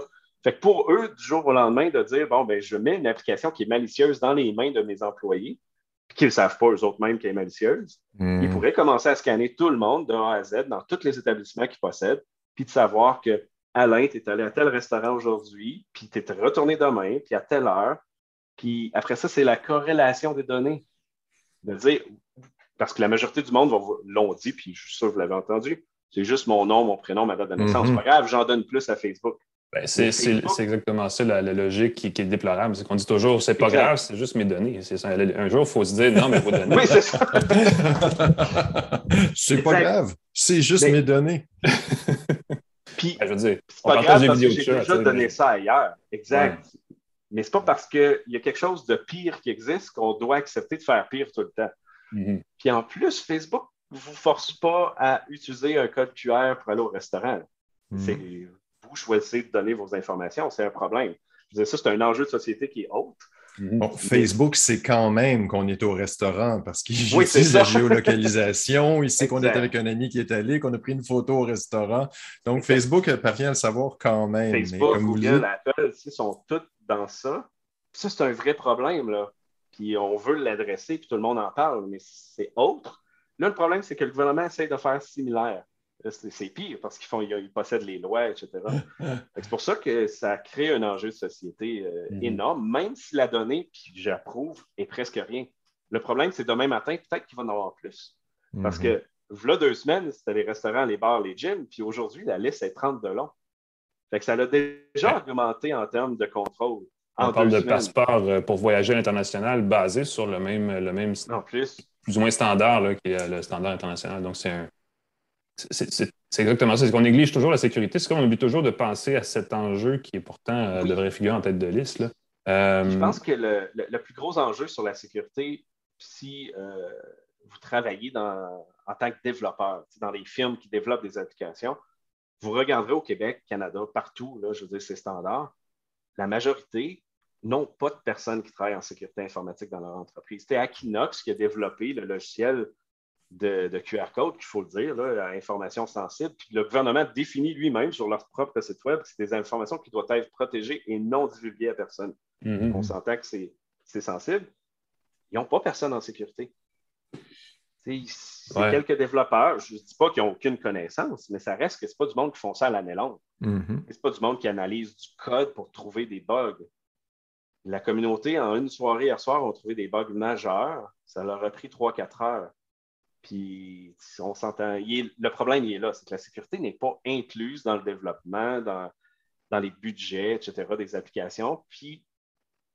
Fait que pour eux, du jour au lendemain, de dire, bon, ben, je mets une application qui est malicieuse dans les mains de mes employés, qu'ils ne savent pas eux-mêmes mêmes qu'elle est malicieuse, hmm. ils pourraient commencer à scanner tout le monde de A à Z dans tous les établissements qu'ils possèdent, puis de savoir que Alain, tu es allé à tel restaurant aujourd'hui, puis tu es retourné demain, puis à telle heure. Puis après ça, c'est la corrélation des données. De dire, parce que la majorité du monde l'ont dit, puis je suis sûr que vous l'avez entendu, c'est juste mon nom, mon prénom, ma date de naissance. Hmm. pas grave, j'en donne plus à Facebook. Ben, c'est exactement ça, la, logique qui, est déplorable. C'est qu'on dit toujours, c'est pas grave, c'est juste mes données. Un jour, il faut se dire, non, mais vos données. oui, c'est ça. c'est pas grave, c'est juste mes données. Puis, ben, je veux dire, c'est pas grave parce que j'ai déjà donné ça ailleurs. Exact. Mais c'est pas parce qu'il y a quelque chose de pire qui existe qu'on doit accepter de faire pire tout le temps. Mm-hmm. Puis en plus, Facebook ne vous force pas à utiliser un code QR pour aller au restaurant. Mm-hmm vous choisissez de donner vos informations, c'est un problème. Je ça, c'est un enjeu de société qui est haute. Facebook, c'est quand même qu'on est au restaurant parce qu'il oui, utilise la géolocalisation. Il sait qu'on est avec un ami qui est allé, qu'on a pris une photo au restaurant. Donc, Facebook parvient à le savoir quand même. Facebook, Google, Apple, ils sont tous dans ça. ça, c'est un vrai problème. Là. Puis on veut l'adresser, puis tout le monde en parle, mais c'est autre. Là, le problème, c'est que le gouvernement essaie de faire similaire c'est pire parce qu'ils font, ils possèdent les lois, etc. c'est pour ça que ça crée un enjeu de société euh, mhm. énorme, même si la donnée, puis j'approuve, est presque rien. Le problème, c'est demain matin, peut-être qu'il va en avoir plus. Parce mhm. que, voilà deux semaines, c'était les restaurants, les bars, les gyms, puis aujourd'hui, la liste est 30 de long. Fait que ça l'a déjà augmenté en termes de contrôle. On parle de passeport euh, pour voyager à l'international basé sur le même, le même plus. plus ou moins standard là, qui est le standard international. Donc, c'est un, c'est exactement ça. C'est qu'on néglige toujours la sécurité. C'est comme on oublie toujours de penser à cet enjeu qui est pourtant euh, devrait figurer en tête de liste. Euh, Je pense que le, plus gros enjeu sur la sécurité, si euh, vous travaillez en tant que développeur, dans les firmes qui développent des applications, vous regarderez au Québec, Canada, partout, là, je veux dire, c'est standard. La majorité n'ont pas de personnes qui travaillent en sécurité informatique dans leur entreprise. C'était Aquinox qui a développé le logiciel de, QR code, qu'il faut le dire, là, à information sensible. Puis le gouvernement définit lui-même sur leur propre site web que c'est des informations qui doivent être protégées et non divulguées à personne. Mm-hmm. On s'entend que c'est sensible. Ils n'ont pas personne en sécurité. C'est quelques développeurs, je ne dis pas qu'ils n'ont aucune connaissance, mais ça reste que ce n'est pas du monde qui font ça à l'année longue. Mm-hmm. Ce n'est pas du monde qui analyse du code pour trouver des bugs. La communauté, en une soirée hier soir, ont trouvé des bugs majeurs. Ça leur a pris 3-4 heures. Puis on s'entend. Le problème, il est là, c'est que la sécurité n'est pas incluse dans le développement, dans, les budgets, etc., des applications. Puis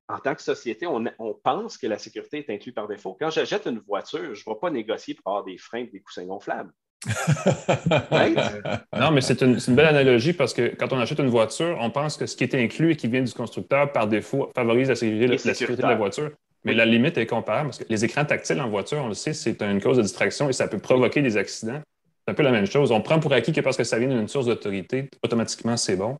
en tant que société, on, pense que la sécurité est inclue par défaut. Quand j'achète une voiture, je ne vais pas négocier pour avoir des freins et des coussins gonflables. non, mais c'est une, belle analogie parce que quand on achète une voiture, on pense que ce qui est inclus et qui vient du constructeur, par défaut, favorise la sécurité, la sécurité de la voiture. Mais la limite est comparable parce que les écrans tactiles en voiture, on le sait, c'est une cause de distraction et ça peut provoquer des accidents. C'est un peu la même chose. On prend pour acquis que parce que ça vient d'une source d'autorité, automatiquement, c'est bon.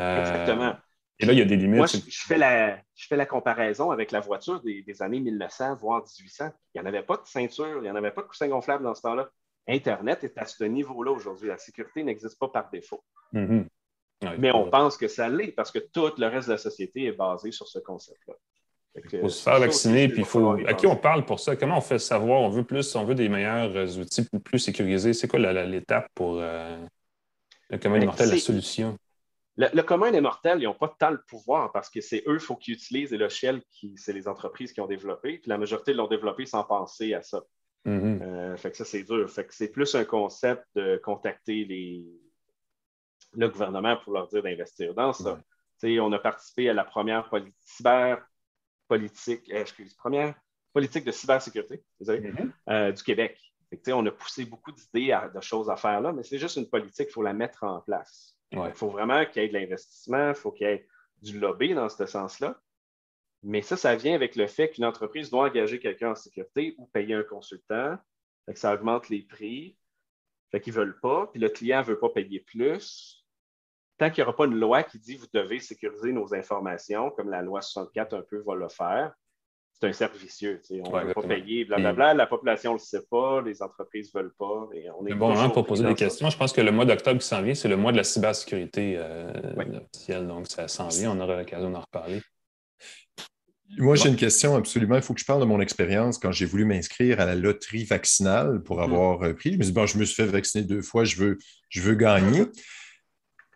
Euh, Exactement. Et là, il y a des limites. Moi, je, fais, la, je fais la comparaison avec la voiture des, années 1900, voire 1800. Il n'y en avait pas de ceinture, il n'y en avait pas de coussin gonflable dans ce temps-là. Internet est à ce niveau-là aujourd'hui. La sécurité n'existe pas par défaut. Mm-hmm. Mais on pense que ça l'est parce que tout le reste de la société est basé sur ce concept-là. Il faut se faire vacciner, puis il faut. À qui on parle pour ça? Comment on fait savoir? On veut plus, on veut des meilleurs euh, outils plus sécurisés. C'est quoi l'étape pour euh, le commun des mortels, la solution? Le, commun des mortels, ils n'ont pas tant le pouvoir parce que c'est eux, il faut qu'ils utilisent les logiciels qui, c'est les entreprises qui ont développé. Puis la majorité l'ont développé sans penser à ça. Mm-hmm. Euh, fait que ça, c'est dur. Fait que c'est plus un concept de contacter les, le gouvernement pour leur dire d'investir dans ça. On a participé à la première cyber politique, euh, excuse, première politique de cybersécurité mm-hmm. euh, du Québec. on a poussé beaucoup d'idées, de choses à faire là, mais c'est juste une politique, il faut la mettre en place. Il faut vraiment qu'il y ait de l'investissement, il faut qu'il y ait du lobby dans ce sens-là. Mais ça, ça vient avec le fait qu'une entreprise doit engager quelqu'un en sécurité ou payer un consultant. ça augmente les prix. Fait qu'ils ne veulent pas, puis le client ne veut pas payer plus. Tant qu'il n'y aura pas une loi qui dit vous devez sécuriser nos informations, comme la loi 64 un peu va le faire, c'est un cercle vicieux. On ne veut pas payer, blablabla. La population ne le sait pas, les entreprises ne veulent pas. C'est bon moment pour poser des questions. Je pense que le mois d'octobre qui s'en vient, c'est le mois de la cybersécurité euh, officielle. Donc, ça s'en vient. On aura l'occasion d'en reparler. Moi, j'ai une question absolument. Il faut que je parle de mon expérience quand j'ai voulu m'inscrire à la loterie vaccinale pour mm-hmm. avoir euh, pris. Je me suis dit, bon, je me suis fait vacciner deux fois, je veux, je veux gagner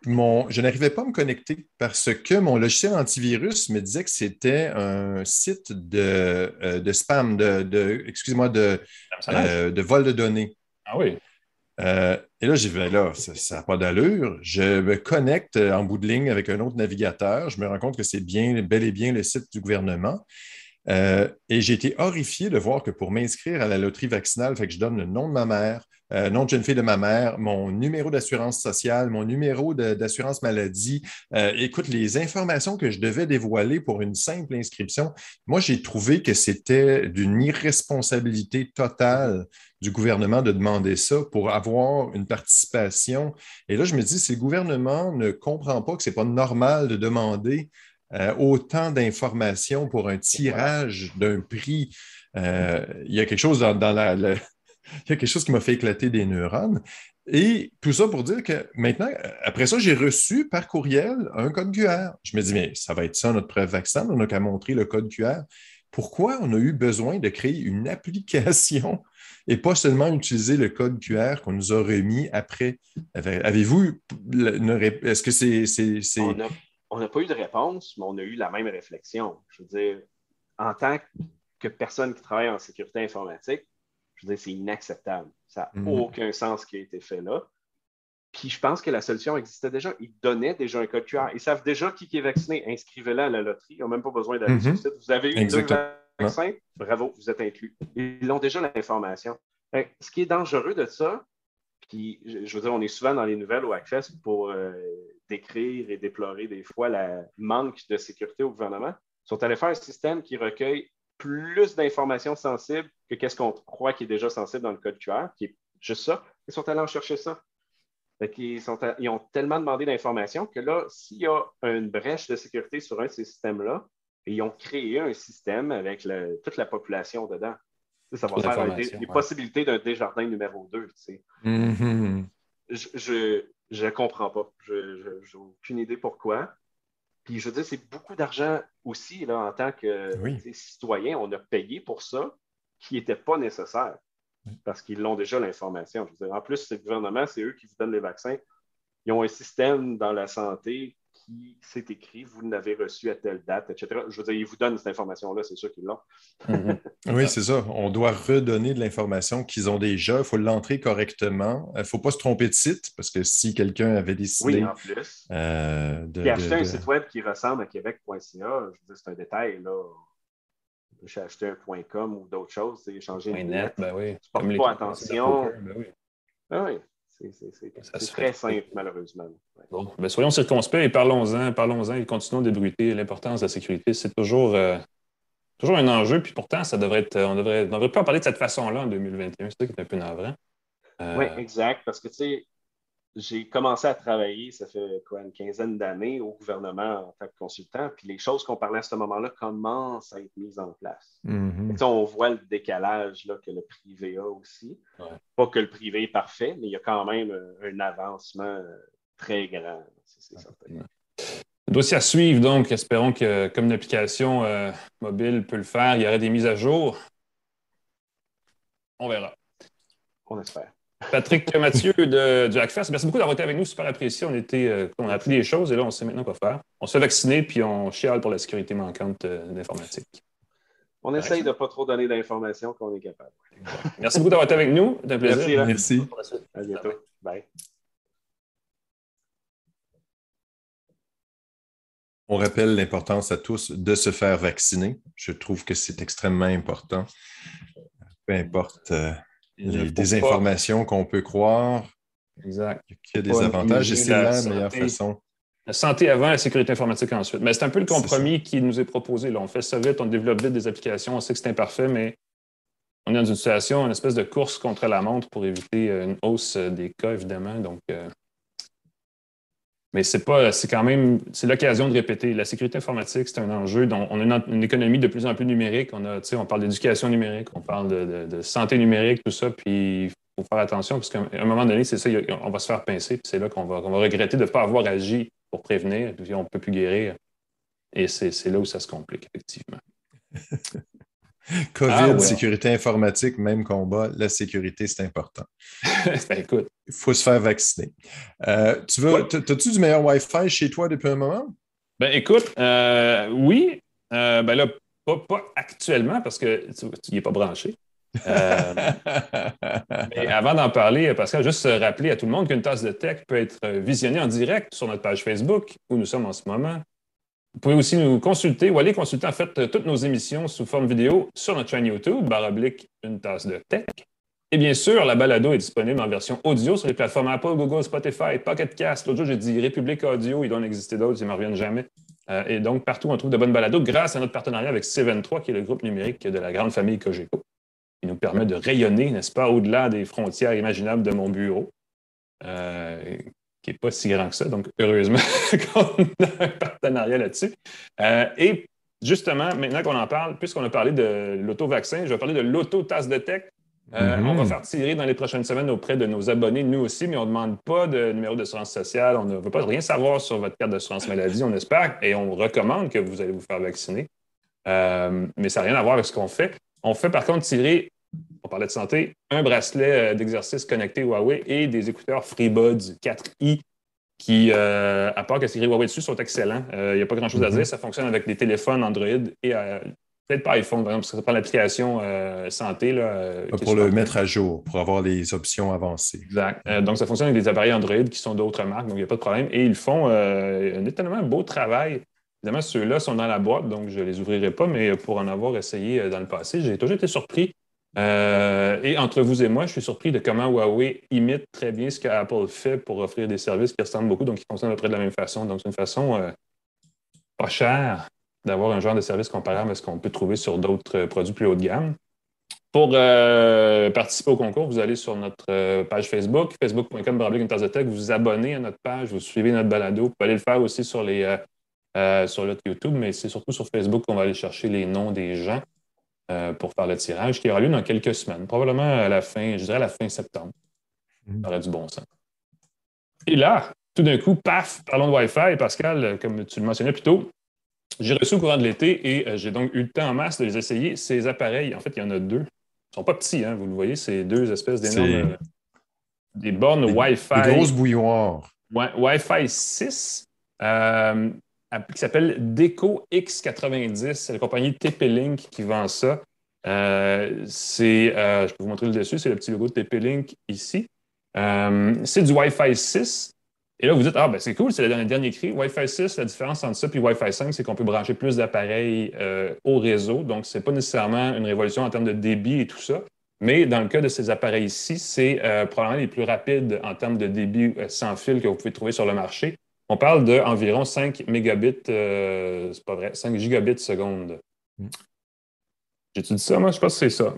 je n'arrivais pas à me connecter parce que mon logiciel antivirus me disait que c'était un site de, euh, spam, de, excusez-moi, de, euh, de vol de données. Ah oui. Euh, et là, j'ai fait, là, ça n'a pas d'allure. Je me connecte en bout de ligne avec un autre navigateur. Je me rends compte que c'est bien, bel et bien le site du gouvernement. et j'ai été horrifié de voir que pour m'inscrire à la loterie vaccinale, fait que je donne le nom de ma mère, euh, nom de jeune fille de ma mère, mon numéro d'assurance sociale, mon numéro d'assurance maladie. Euh, écoute, les informations que je devais dévoiler pour une simple inscription, moi, j'ai trouvé que c'était d'une irresponsabilité totale du gouvernement de demander ça pour avoir une participation. Et là, je me dis, si le gouvernement ne comprend pas que ce n'est pas normal de demander euh, autant d'informations pour un tirage d'un prix, il y a quelque chose dans, la, il y a quelque chose qui m'a fait éclater des neurones. Et tout ça pour dire que maintenant, après ça, j'ai reçu par courriel un code QR. Je me dis, mais ça va être ça notre preuve vaccin, on n'a qu'à montrer le code QR. Pourquoi on a eu besoin de créer une application et pas seulement utiliser le code QR qu'on nous a remis après? Avez-vous Est-ce que c'est. On n'a pas eu de réponse, mais on a eu la même réflexion. Je veux dire, en tant que personne qui travaille en sécurité informatique, je veux dire, c'est inacceptable. Ça n'a mhm. aucun sens qui a été fait là. Puis je pense que la solution existait déjà. Ils donnaient déjà un code QR. Ils savent déjà qui est vacciné. Inscrivez-le à la loterie. Ils n'ont même pas besoin d'aller sur le site. Vous avez eu deux vaccins. Bravo, vous êtes inclus. Ils ont déjà l'information. Ce qui est dangereux de ça, puis je veux dire, on est souvent dans les nouvelles au Hackfest pour euh, décrire et déplorer des fois le manque de sécurité au gouvernement. Ils sont allés faire un système qui recueille plus d'informations sensibles que qu'est-ce qu'on croit qui est déjà sensible dans le code QR, qui est juste ça. Ils sont allés en chercher ça. Ils, ils, ont tellement demandé d'informations que là, s'il y a une brèche de sécurité sur un de ces systèmes-là, ils ont créé un système avec toute la population dedans. Ça va faire des, possibilités d'un Desjardins numéro 2. Mm-hmm. Je ne comprends pas. Je n'ai aucune idée pourquoi. Puis je veux dire, c'est beaucoup d'argent aussi, là, en tant que citoyen, on a payé pour ça qui n'était pas nécessaire parce qu'ils ont déjà l'information. En plus, c'est le gouvernement, c'est eux qui vous donnent les vaccins. Ils ont un système dans la santé qui s'est écrit, vous l'avez reçu à telle date, etc. Je veux dire, ils vous donnent cette information-là, c'est sûr qu'ils l'ont. Mhm. oui, c'est ça. On doit redonner de l'information qu'ils ont déjà. Il faut l'entrer correctement. Il ne faut pas se tromper de site, parce que si quelqu'un avait décidé. Oui, en plus. Euh, de, acheter un site web qui ressemble à québec.ca, je veux dire, c'est un détail, là. J'ai acheté un .com ou d'autres choses, c'est changer une net, ben oui. Tu portes pas attention. Ben oui. Ben oui. C'est très simple, malheureusement. Bon, ben soyons circonspects et parlons-en, parlons-en et continuons d'ébruiter l'importance de la sécurité. C'est toujours, euh, toujours un enjeu, puis pourtant, ça devrait être, on devrait, devrait pas en parler de cette façon-là en 2021. C'est ça qui est un peu navrant. Euh, oui, exact, parce que tu sais, j'ai commencé à travailler, ça fait quoi, une quinzaine d'années au gouvernement en tant que consultant, puis les choses qu'on parlait à ce moment-là commencent à être mises en place. Mm-hmm. On voit le décalage là, que le privé a aussi. Pas que le privé est parfait, mais il y a quand même un avancement euh, très grand. C'est certain. Dossier à suivre, donc, espérons que comme une application euh, mobile peut le faire, il y aurait des mises à jour. On verra. On espère. Patrick Mathieu de, du Hackfest, merci beaucoup d'avoir été avec nous, super apprécié. On, était, euh, on a appris des choses et là, on sait maintenant quoi faire. On se fait vacciner puis on chiale pour la sécurité manquante euh, d'informatique. On essaye de ne pas trop donner d'informations qu'on est capable. Merci beaucoup d'avoir été avec nous. C'était un plaisir. Merci. À bientôt. Bye. On rappelle l'importance à tous de se faire vacciner. Je trouve que c'est extrêmement important. Peu importe. Euh, les désinformations qu'on peut croire. Exact. y a des avantages et c'est la, meilleure façon. La santé avant, la sécurité informatique ensuite. Mais c'est un peu le compromis qui nous est proposé. Là. On fait ça vite, on développe vite des applications, on sait que c'est imparfait, mais on est dans une situation, une espèce de course contre la montre pour éviter une hausse des cas, évidemment. Donc, mais c'est pas, c'est quand même, c'est l'occasion de répéter. La sécurité informatique, c'est un enjeu dont on a une, économie de plus en plus numérique. On a, on parle d'éducation numérique, on parle de, santé numérique, tout ça. Puis il faut faire attention parce qu'à un moment donné, c'est ça, on va se faire pincer. Puis c'est là qu'on va, va regretter de ne pas avoir agi pour prévenir. On ne peut plus guérir. Et c'est là où ça se complique, effectivement. COVID, ah, sécurité informatique, même combat. La sécurité, c'est important. ben, écoute. Il faut se faire vacciner. Euh, tu veux, as-tu du meilleur Wi-Fi chez toi depuis un moment? Ben, écoute, euh, oui. Euh, ben là, pas, actuellement parce que tu n'est pas branché. mais avant d'en parler, Pascal, juste rappeler à tout le monde qu'une tasse de tech peut être visionnée en direct sur notre page Facebook où nous sommes en ce moment vous pouvez aussi nous consulter ou aller consulter en fait toutes nos émissions sous forme vidéo sur notre chaîne YouTube, baroblique une tasse de tech. Et bien sûr, la balado est disponible en version audio sur les plateformes Apple, Google, Spotify, Pocket Cast. L'autre jour, j'ai dit République Audio, il doit en exister d'autres, ils ne me reviennent jamais. Euh, et donc, partout, on trouve de bonnes balados grâce à notre partenariat avec C23, qui est le groupe numérique de la grande famille Cogeco. Il nous permet de rayonner, n'est-ce pas, au-delà des frontières imaginables de mon bureau. Euh, qui n'est pas si grand que ça. Donc, heureusement qu'on a un partenariat là-dessus. Euh, et justement, maintenant qu'on en parle, puisqu'on a parlé de l'auto-vaccin, je vais parler de l'auto-tasse de tech. Euh, mm-hmm. On va faire tirer dans les prochaines semaines auprès de nos abonnés, nous aussi, mais on ne demande pas de numéro d'assurance sociale. On ne veut pas rien savoir sur votre carte d'assurance maladie, on espère, et on recommande que vous allez vous faire vacciner. Euh, mais ça n'a rien à voir avec ce qu'on fait. On fait par contre tirer on parlait de santé, un bracelet euh, d'exercice connecté Huawei et des écouteurs FreeBuds 4i qui, euh, à part que ces Huawei dessus, sont excellents. Il euh, n'y a pas grand-chose à mm-hmm. dire. Ça fonctionne avec des téléphones Android et peut-être pas iPhone, par exemple, parce que ça prend l'application santé. Là, pour le mettre à jour, pour avoir les options avancées. Exact. donc, ça fonctionne avec des appareils Android qui sont d'autres marques, donc il n'y a pas de problème. Et ils font un étonnamment beau travail. Évidemment, ceux-là sont dans la boîte, donc je ne les ouvrirai pas, mais pour en avoir essayé dans le passé, j'ai toujours été surpris euh, et entre vous et moi, je suis surpris de comment Huawei imite très bien ce qu'Apple fait pour offrir des services qui ressemblent beaucoup, donc qui fonctionnent à peu près de la même façon. Donc, c'est une façon euh, pas chère d'avoir un genre de service comparable à ce qu'on peut trouver sur d'autres euh, produits plus haut de gamme. Pour participer au concours, vous allez sur notre page Facebook, facebook.com, vous vous abonnez à notre page, vous suivez notre balado. Vous pouvez aller le faire aussi sur, les, sur notre YouTube, mais c'est surtout sur Facebook qu'on va aller chercher les noms des gens. Euh, pour faire le tirage qui aura lieu dans quelques semaines, probablement à la fin, je dirais à la fin septembre. Ça mhm. aurait du bon sens. Et là, tout d'un coup, paf, parlons de Wi-Fi. Pascal, comme tu le mentionnais plus tôt, j'ai reçu au courant de l'été et euh, j'ai donc eu le temps en masse de les essayer. Ces appareils, en fait, il y en a deux. Ils ne sont pas petits, hein, vous le voyez, c'est deux espèces d'énormes. Euh, des bornes Wi-Fi. Des grosses bouilloires. Wi-Fi 6 qui s'appelle Deco X90. C'est la compagnie TP-Link qui vend ça. Euh, c'est, euh, je peux vous montrer le dessus, c'est le petit logo de TP-Link ici. Euh, c'est du Wi-Fi 6. Et là, vous dites, ah, ben c'est cool, c'est le dernier cri. Wi-Fi 6, la différence entre ça et Wi-Fi 5, c'est qu'on peut brancher plus d'appareils au réseau. Donc, ce n'est pas nécessairement une révolution en termes de débit et tout ça. Mais dans le cas de ces appareils-ci, c'est probablement les plus rapides en termes de débit sans fil que vous pouvez trouver sur le marché. On parle d'environ 5 mégabits, euh, c'est pas vrai, 5 gigabits seconde. Hmm. J'ai-tu dit ça? Moi, je pense que c'est ça.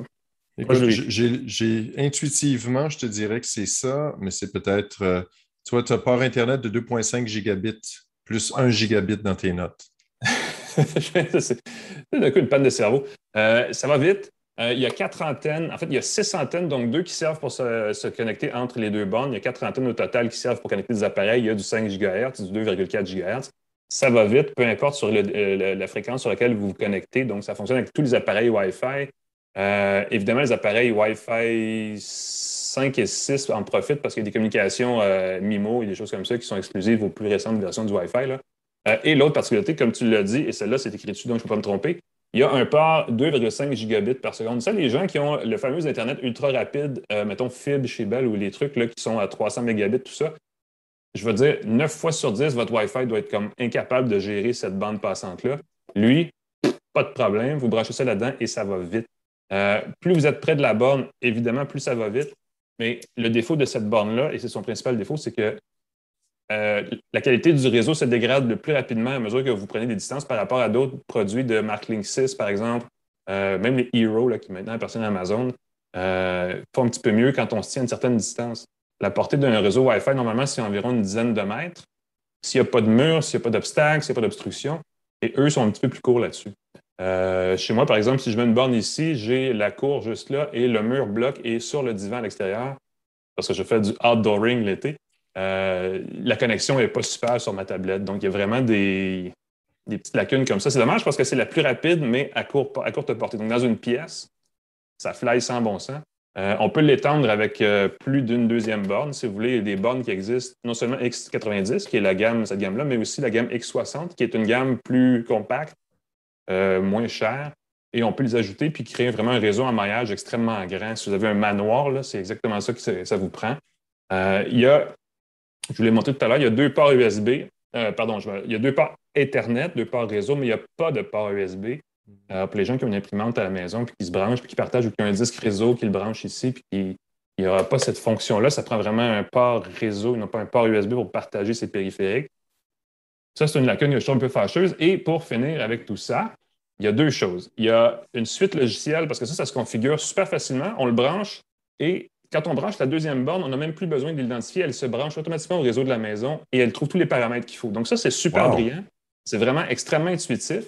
j'ai, intuitivement, je te dirais que c'est ça, mais c'est peut-être. Euh, tu vois, tu as port Internet de 2,5 gigabits plus 1 gigabit dans tes notes. c'est d'un coup une panne de cerveau. Euh, ça va vite. Euh, il y a quatre antennes, en fait, il y a six antennes, donc deux qui servent pour se, connecter entre les deux bandes. Il y a quatre antennes au total qui servent pour connecter des appareils. Il y a du 5 GHz, du 2,4 GHz. Ça va vite, peu importe sur euh, la fréquence sur laquelle vous vous connectez. Donc, ça fonctionne avec tous les appareils Wi-Fi. Euh, évidemment, les appareils Wi-Fi 5 et 6 en profitent parce qu'il y a des communications MIMO et des choses comme ça qui sont exclusives aux plus récentes versions du Wi-Fi. et l'autre particularité, comme tu l'as dit, et celle-là, c'est écrit dessus, donc je ne peux pas me tromper, il y a un port 2,5 gigabits par seconde. Ça, les gens qui ont le fameux Internet ultra rapide, euh, mettons fibre chez Bell ou les trucs là, qui sont à 300 mégabits, tout ça, je veux dire, 9 fois sur 10, votre Wi-Fi doit être comme incapable de gérer cette bande passante-là. Lui, pas de problème, vous branchez ça là-dedans et ça va vite. Euh, plus vous êtes près de la borne, évidemment, plus ça va vite. Mais le défaut de cette borne-là, et c'est son principal défaut, c'est que euh, la qualité du réseau se dégrade le plus rapidement à mesure que vous prenez des distances par rapport à d'autres produits de marque Link 6, par exemple, même les Heroes, qui maintenant appartiennent à Amazon, font un petit peu mieux quand on se tient à une certaine distance. La portée d'un réseau Wi-Fi, normalement, c'est environ une dizaine de mètres. S'il n'y a pas de mur, s'il n'y a pas d'obstacle, s'il n'y a pas d'obstruction, et eux sont un petit peu plus courts là-dessus. Euh, chez moi, par exemple, si je mets une borne ici, j'ai la cour juste là et le mur bloc est sur le divan à l'extérieur parce que je fais du outdooring l'été. Euh, la connexion n'est pas super sur ma tablette. Donc, il y a vraiment des, petites lacunes comme ça. C'est dommage parce que c'est la plus rapide, mais à, court, à courte portée. Donc, dans une pièce, ça fly sans bon sens. Euh, on peut l'étendre avec plus d'une deuxième borne. Si vous voulez, des bornes qui existent, non seulement X90, qui est la gamme, cette gamme-là, mais aussi la gamme X60, qui est une gamme plus compacte, euh, moins cher. Et on peut les ajouter puis créer vraiment un réseau en maillage extrêmement grand. Si vous avez un manoir, c'est exactement ça que ça vous prend. Euh, il y a, je vous l'ai montré tout à l'heure, il y a deux ports USB. Euh, pardon, il y a deux ports Ethernet, deux ports réseau, mais il n'y a pas de port USB. pour les gens qui ont une imprimante à la maison, puis qui se branchent, puis qui partagent, ou qui ont un disque réseau qui le branche ici, puis il n'y aura pas cette fonction-là. Ça prend vraiment un port réseau, non pas un port USB pour partager ces périphériques. Ça, c'est une lacune que je un peu fâcheuse. Et pour finir avec tout ça, il y a deux choses. Il y a une suite logicielle, parce que ça, ça se configure super facilement. On le branche et quand on branche la deuxième borne, on n'a même plus besoin de l'identifier. Elle se branche automatiquement au réseau de la maison et elle trouve tous les paramètres qu'il faut. Donc, ça, c'est super brillant. C'est vraiment extrêmement intuitif.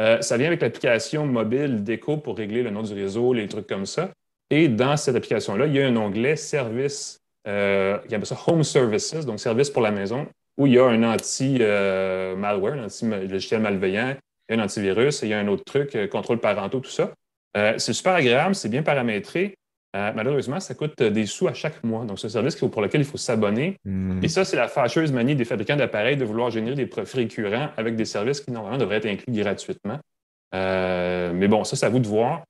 Euh, ça vient avec l'application mobile Déco pour régler le nom du réseau, les trucs comme ça. Et dans cette application-là, il y a un onglet Service, euh, il y a ça Home Services, donc service pour la maison où il y a un anti-malware, un anti-logiciel malveillant, il y a un antivirus et il y a un autre truc, euh, contrôle parentaux, tout ça. Euh, c'est super agréable, c'est bien paramétré. Euh, malheureusement, ça coûte des sous à chaque mois. Donc, c'est un service pour lequel il faut s'abonner. Hmm. Et ça, c'est la fâcheuse manie des fabricants d'appareils de vouloir générer des profits récurrents avec des services qui, normalement, devraient être inclus gratuitement. mais bon, ça, c'est à vous de voir.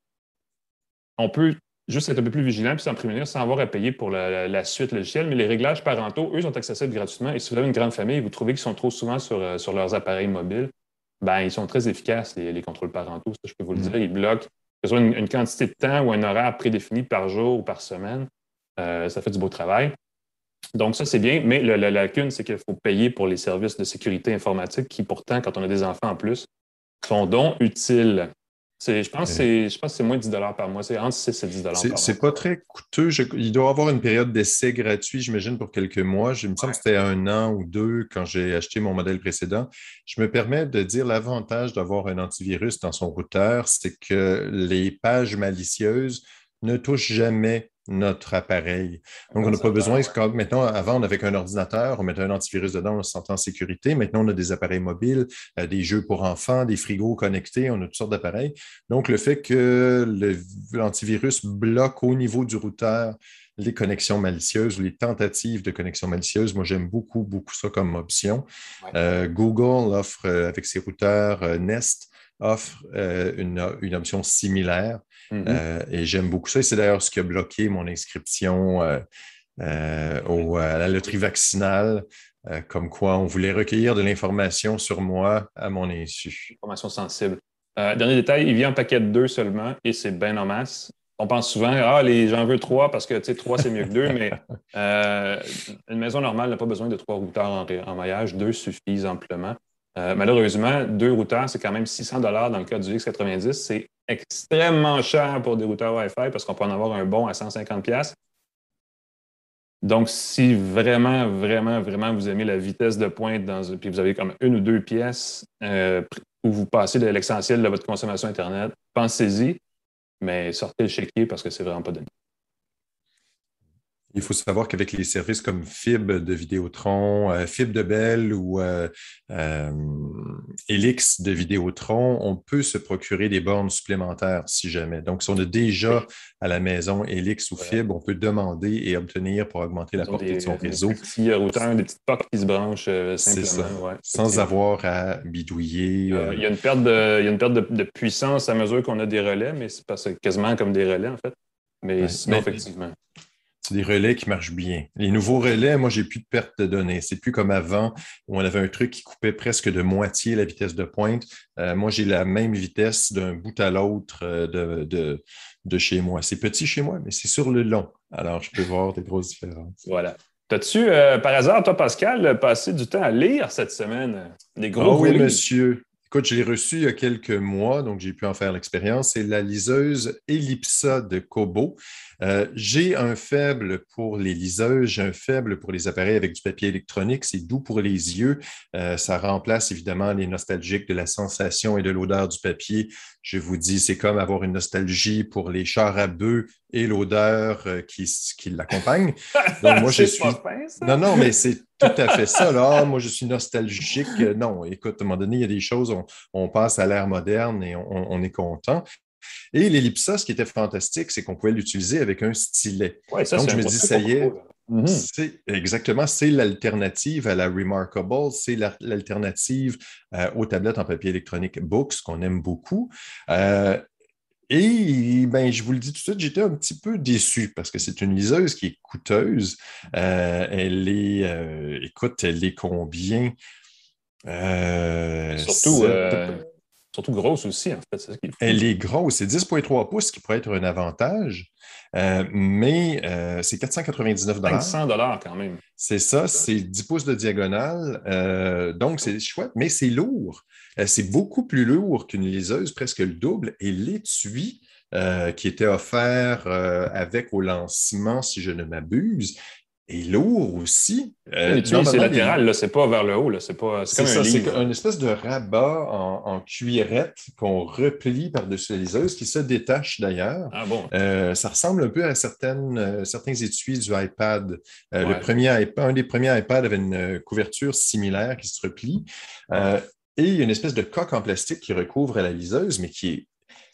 On peut juste être un peu plus vigilant puis s'en prémunir sans avoir à payer pour la, suite logicielle. Mais les réglages parentaux, eux, sont accessibles gratuitement. Et si vous avez une grande famille et vous trouvez qu'ils sont trop souvent sur, euh, sur leurs appareils mobiles, ben, ils sont très efficaces, les, contrôles parentaux. Ça, je peux vous le mm. dire. Ils bloquent que ce soit une, quantité de temps ou un horaire prédéfini par jour ou par semaine. Euh, ça fait du beau travail. Donc, ça, c'est bien. Mais la lacune, c'est qu'il faut payer pour les services de sécurité informatique qui, pourtant, quand on a des enfants en plus, sont donc utiles. Je pense, que c'est moins de 10 par mois. C'est entre 6 et 10 par mois. C'est pas très coûteux. il doit y avoir une période d'essai gratuit, j'imagine, pour quelques mois. Je, me semble que c'était un an ou deux quand j'ai acheté mon modèle précédent. Je me permets de dire l'avantage d'avoir un antivirus dans son routeur, c'est que les pages malicieuses ne touchent jamais notre appareil. Donc, on n'a pas besoin, maintenant, avant, on avait qu'un ordinateur, on mettait un antivirus dedans, on se sentait en sécurité. Maintenant, on a des appareils mobiles, euh, des jeux pour enfants, des frigos connectés, on a toutes sortes d'appareils. Donc, le fait que l'antivirus bloque au niveau du routeur les connexions malicieuses ou les tentatives de connexions malicieuses. Moi, j'aime beaucoup, beaucoup ça comme option. Euh, Google offre, euh, avec ses routeurs Nest, offre une, une, option similaire. Mm-hmm. Euh, et j'aime beaucoup ça. Et c'est d'ailleurs ce qui a bloqué mon inscription euh, euh, à la loterie vaccinale, comme quoi on voulait recueillir de l'information sur moi à mon insu. Information sensible. dernier détail, il vient en paquet de deux seulement et c'est bien en masse. On pense souvent, ah, les j'en veux trois parce que trois, c'est mieux que deux, mais une maison normale n'a pas besoin de trois routeurs en, en maillage. Deux suffisent amplement. Euh, malheureusement, deux routeurs, c'est quand même 600 dans le cas du X90. C'est extrêmement cher pour des routeurs Wi-Fi parce qu'on peut en avoir un bon à 150 Donc, si vraiment, vraiment, vraiment vous aimez la vitesse de pointe, dans, puis vous avez comme une ou deux pièces euh, où vous passez de l'essentiel de votre consommation Internet, pensez-y, mais sortez le chéquier parce que c'est vraiment pas donné. Il faut savoir qu'avec les services comme Fib de Vidéotron, euh, Fib de Bell ou euh, euh, Elix de Vidéotron, on peut se procurer des bornes supplémentaires si jamais. Donc, si on a déjà à la maison Elix ou Fib, on peut demander et obtenir pour augmenter la portée de son réseau. S'il y a autant des petites portes qui se branchent simplement. sans avoir à bidouiller. il y a une perte, de, une perte de, puissance à mesure qu'on a des relais, mais c'est quasiment comme des relais en fait. Mais sinon, effectivement c'est des relais qui marchent bien. Les nouveaux relais, moi, j'ai plus de perte de données. C'est plus comme avant où on avait un truc qui coupait presque de moitié la vitesse de pointe. Euh, moi, j'ai la même vitesse d'un bout à l'autre euh, de, de, chez moi. C'est petit chez moi, mais c'est sur le long. Alors, je peux voir des grosses différences. Voilà. T'as-tu, euh, par hasard, toi, Pascal, passé du temps à lire cette semaine? Des gros ah oui, monsieur. Écoute, je l'ai reçu il y a quelques mois, donc j'ai pu en faire l'expérience. C'est la liseuse Ellipsa de Kobo. Euh, j'ai un faible pour les liseuses, j'ai un faible pour les appareils avec du papier électronique. C'est doux pour les yeux. Euh, ça remplace évidemment les nostalgiques de la sensation et de l'odeur du papier. Je vous dis, c'est comme avoir une nostalgie pour les chars à bœufs et l'odeur euh, qui, qui l'accompagne. Donc, moi, je suis. non, non, mais c'est tout à fait ça. Là. Moi, je suis nostalgique. Non, écoute, à un moment donné, il y a des choses, on, passe à l'ère moderne et on, est content. Et l'ellipsa, ce qui était fantastique, c'est qu'on pouvait l'utiliser avec un stylet. ça, Donc, je me dis, ça y est, mhm. c'est exactement, c'est l'alternative à la Remarkable, c'est l'alternative euh, aux tablettes en papier électronique Books qu'on aime beaucoup. Euh, et ben, je vous le dis tout de suite, j'étais un petit peu déçu parce que c'est une liseuse qui est coûteuse. Euh, elle est, euh, écoute, elle est combien? Euh, surtout, surtout grosse aussi, en fait. elle est grosse, c'est 10,3 pouces, ce qui pourrait être un avantage. mais c'est 499 500 dollars quand même. C'est ça, c'est 10 pouces de diagonale. donc, c'est chouette, mais c'est lourd. Euh, c'est beaucoup plus lourd qu'une liseuse, presque le double. Et l'étui euh, qui était offert euh, avec au lancement, si je ne m'abuse, est lourd aussi. l'étui, c'est latéral, c'est pas vers le haut. C'est, c'est, ça, c'est une espèce de rabat en, cuirette qu'on replie par-dessus la liseuse, qui se détache d'ailleurs. Ah bon? ça ressemble un peu à certaines, certains étuis du iPad. Le premier iPad, un des premiers iPads avait une couverture similaire qui se replie. Et il y a une espèce de coque en plastique qui recouvre la liseuse, mais qui,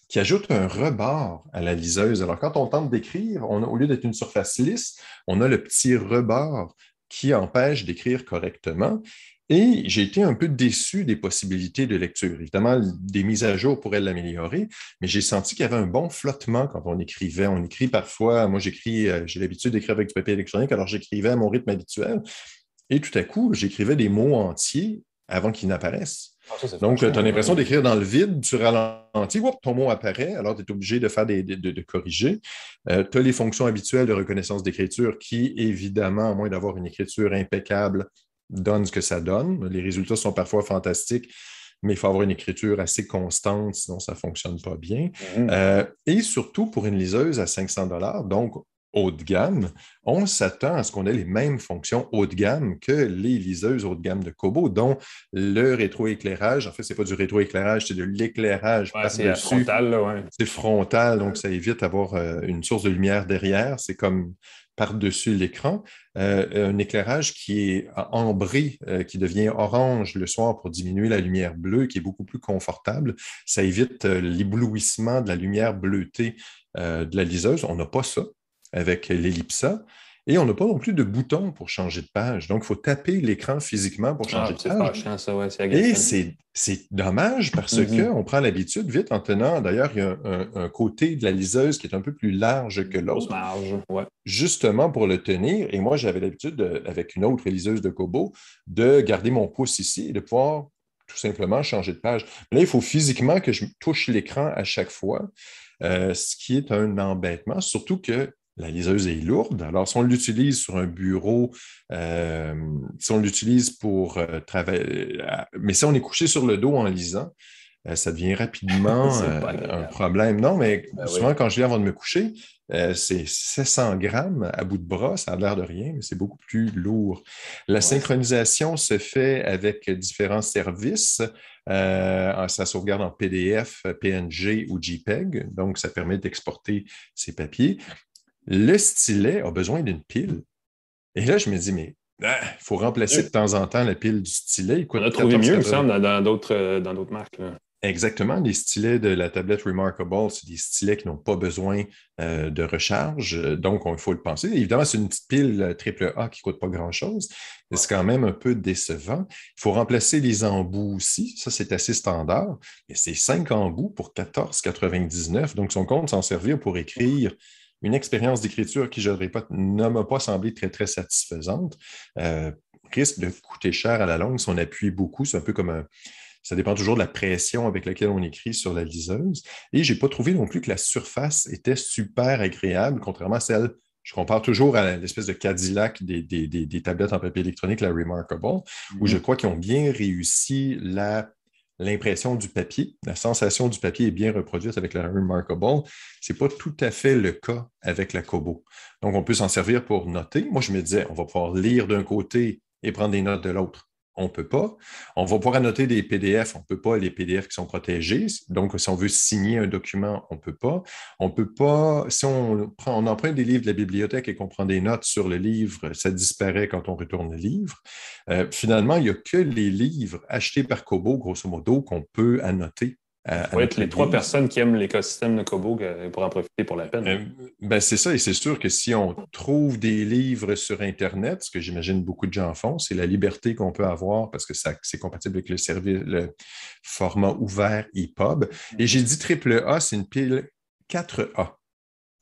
qui ajoute un rebord à la liseuse. Alors, quand on tente d'écrire, au lieu d'être une surface lisse, on a le petit rebord qui empêche d'écrire correctement. Et j'ai été un peu déçu des possibilités de lecture. Évidemment, des mises à jour pourraient l'améliorer, mais j'ai senti qu'il y avait un bon flottement quand on écrivait. On écrit parfois, moi j'écris, euh, j'ai l'habitude d'écrire avec du papier électronique, alors j'écrivais à mon rythme habituel. Et tout à coup, j'écrivais des mots entiers avant qu'ils n'apparaissent. Ah, Donc, tu as l'impression d'écrire dans le vide, tu ralentis, ton mot apparaît, alors tu es obligé de faire des, de, corriger. Euh, tu as les fonctions habituelles de reconnaissance d'écriture qui, évidemment, à moins d'avoir une écriture impeccable, donnent ce que ça donne. Les résultats sont parfois fantastiques, mais il faut avoir une écriture assez constante, sinon ça ne fonctionne pas bien. Mm-hmm. Euh, et surtout pour une liseuse à 500 donc haut de gamme, on s'attend à ce qu'on ait les mêmes fonctions haut de gamme que les liseuses haut de gamme de Kobo, dont le rétroéclairage. En fait, ce n'est pas du rétroéclairage, c'est de l'éclairage C'est frontal, C'est frontal, donc ça évite d'avoir euh, une source de lumière derrière. C'est comme par-dessus l'écran, euh, un éclairage qui est ambré, euh, qui devient orange le soir pour diminuer la lumière bleue, qui est beaucoup plus confortable. Ça évite l'éblouissement de la lumière bleutée de la liseuse. On n'a pas ça avec l'ellipsa. Et on n'a pas non plus de bouton pour changer de page. Donc, il faut taper l'écran physiquement pour changer ah, de page. ça, ouais, Et c'est dommage parce mm-hmm. qu'on prend l'habitude, vite en tenant, d'ailleurs, il y a un, côté de la liseuse qui est un peu plus large que l'autre. ouais. Justement pour le tenir. Et moi, j'avais l'habitude, avec une autre liseuse de Kobo, de garder mon pouce ici et de pouvoir tout simplement changer de page. là, il faut physiquement que je touche l'écran à chaque fois, euh, ce qui est un embêtement, surtout que la liseuse est lourde. Alors, si on l'utilise sur un bureau, euh, si on l'utilise pour euh, travailler, euh, mais si on est couché sur le dos en lisant, ça devient rapidement un problème. Non, mais ben souvent, quand je lis avant de me coucher, c'est 700 grammes à bout de bras, ça a l'air de rien, mais c'est beaucoup plus lourd. La synchronisation se fait avec différents services. ça sauvegarde en PDF, PNG ou JPEG, donc ça permet d'exporter ces papiers le stylet a besoin d'une pile. Et là, je me dis, mais il ah, faut remplacer de temps en temps la pile du stylet. On a trouvé mieux, il me semble, dans d'autres euh, marques. Exactement. Les stylets de la tablette Remarkable, c'est des stylets qui n'ont pas besoin euh, de recharge. Donc, il faut le penser. Évidemment, c'est une petite pile AAA euh, qui ne coûte pas grand-chose, mais c'est quand même un peu décevant. Il faut remplacer les embouts aussi. Ça, c'est assez standard. Mais c'est cinq embouts pour 14,99. Donc, son compte s'en servir pour écrire une expérience d'écriture qui, je ne répète, ne m'a pas semblé très, très satisfaisante, euh, risque de coûter cher à la longue si on appuie beaucoup. C'est un peu comme un, ça dépend toujours de la pression avec laquelle on écrit sur la liseuse. Et je n'ai pas trouvé non plus que la surface était super agréable, contrairement à celle, je compare toujours à l'espèce de Cadillac des, des, tablettes en papier électronique, la Remarkable, où mm-hmm. je crois qu'ils ont bien réussi la l'impression du papier. La sensation du papier est bien reproduite avec la Remarkable. Ce n'est pas tout à fait le cas avec la Kobo. Donc, on peut s'en servir pour noter. Moi, je me disais, on va pouvoir lire d'un côté et prendre des notes de l'autre on ne peut pas. On va pouvoir annoter des PDF, on ne peut pas, les PDF qui sont protégés. Donc, si on veut signer un document, on ne peut pas. On peut pas, si on, prend, on emprunte des livres de la bibliothèque et qu'on prend des notes sur le livre, ça disparaît quand on retourne le livre. Euh, finalement, il n'y a que les livres achetés par Kobo, grosso modo, qu'on peut annoter il faut être les trois personnes qui aiment l'écosystème de Kobo pour en profiter pour la peine. Euh, ben c'est ça, et c'est sûr que si on trouve des livres sur Internet, ce que j'imagine beaucoup de gens font, c'est la liberté qu'on peut avoir parce que c'est compatible avec le, service, le format ouvert EPUB. Et j'ai dit triple A, c'est une pile 4A.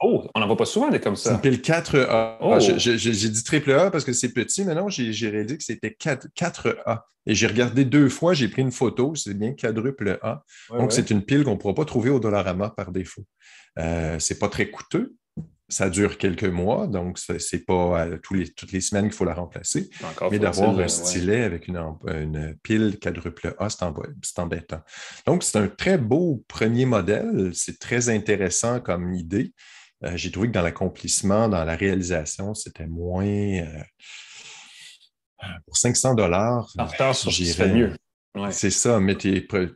Oh, on n'en voit pas souvent des comme ça. C'est une pile 4A. Ah, j'ai dit triple A parce que c'est petit, mais non, j'ai réalisé que c'était 4, a Et j'ai regardé deux fois, j'ai pris une photo, c'est bien quadruple A. Donc, c'est une pile qu'on ne pourra pas trouver au Dollarama par défaut. Euh, c'est pas très coûteux. Ça dure quelques mois, donc ce n'est pas tous les, toutes les semaines qu'il faut la remplacer. mais d'avoir un stylet avec une, une, pile quadruple A, c'est embêtant. Donc, c'est un très beau premier modèle. C'est très intéressant comme idée. Euh, j'ai trouvé que dans l'accomplissement, dans la réalisation, c'était moins. Euh, pour 500 dollars. Sur mieux. C'est ça, mais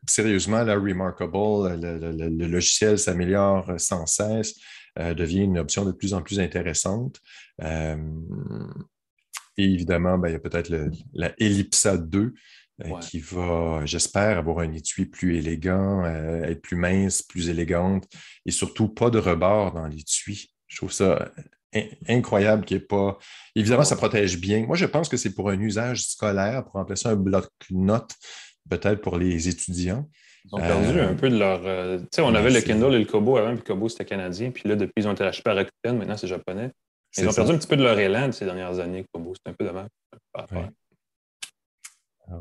sérieusement, la Remarkable, le, logiciel s'améliore sans cesse, euh, devient une option de plus en plus intéressante. et évidemment, ben, il y a peut-être la Ellipsa 2 euh, qui va, j'espère, avoir un étui plus élégant, euh, être plus mince, plus élégante et surtout pas de rebord dans l'étui. Je trouve ça incroyable qu'il n'y ait pas. Évidemment, ça protège bien. Moi, je pense que c'est pour un usage scolaire, pour remplacer un bloc-notes, peut-être pour les étudiants. Ils ont perdu un peu de leur. tu sais, on avait le Kindle et le Kobo avant, puis le Kobo c'était canadien, puis là, depuis, ils ont été achetés par Rakuten, maintenant c'est japonais. Ils ont perdu un petit peu de leur élan ces dernières années, Kobo. C'est un peu dommage.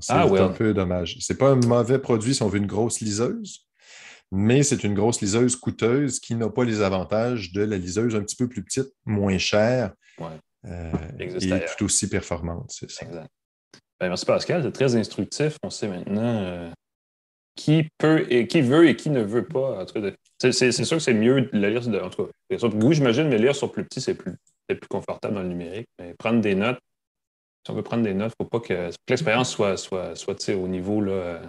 C'est ah, un peu dommage. Ce n'est pas un mauvais produit si on veut une grosse liseuse, mais c'est une grosse liseuse coûteuse qui n'a pas les avantages de la liseuse un petit peu plus petite, moins chère euh, et tout aussi performante. C'est ça. Exact. Ben, merci Pascal, c'est très instructif. On sait maintenant euh, qui peut et qui veut et qui ne veut pas. C'est sûr que c'est mieux de la lire, de, en tout cas, j'imagine, mais lire sur plus petit, c'est plus, plus confortable dans le numérique. Mais prendre des notes, si on veut prendre des notes, il ne faut pas que, l'expérience soit, soit, soit au niveau là, euh,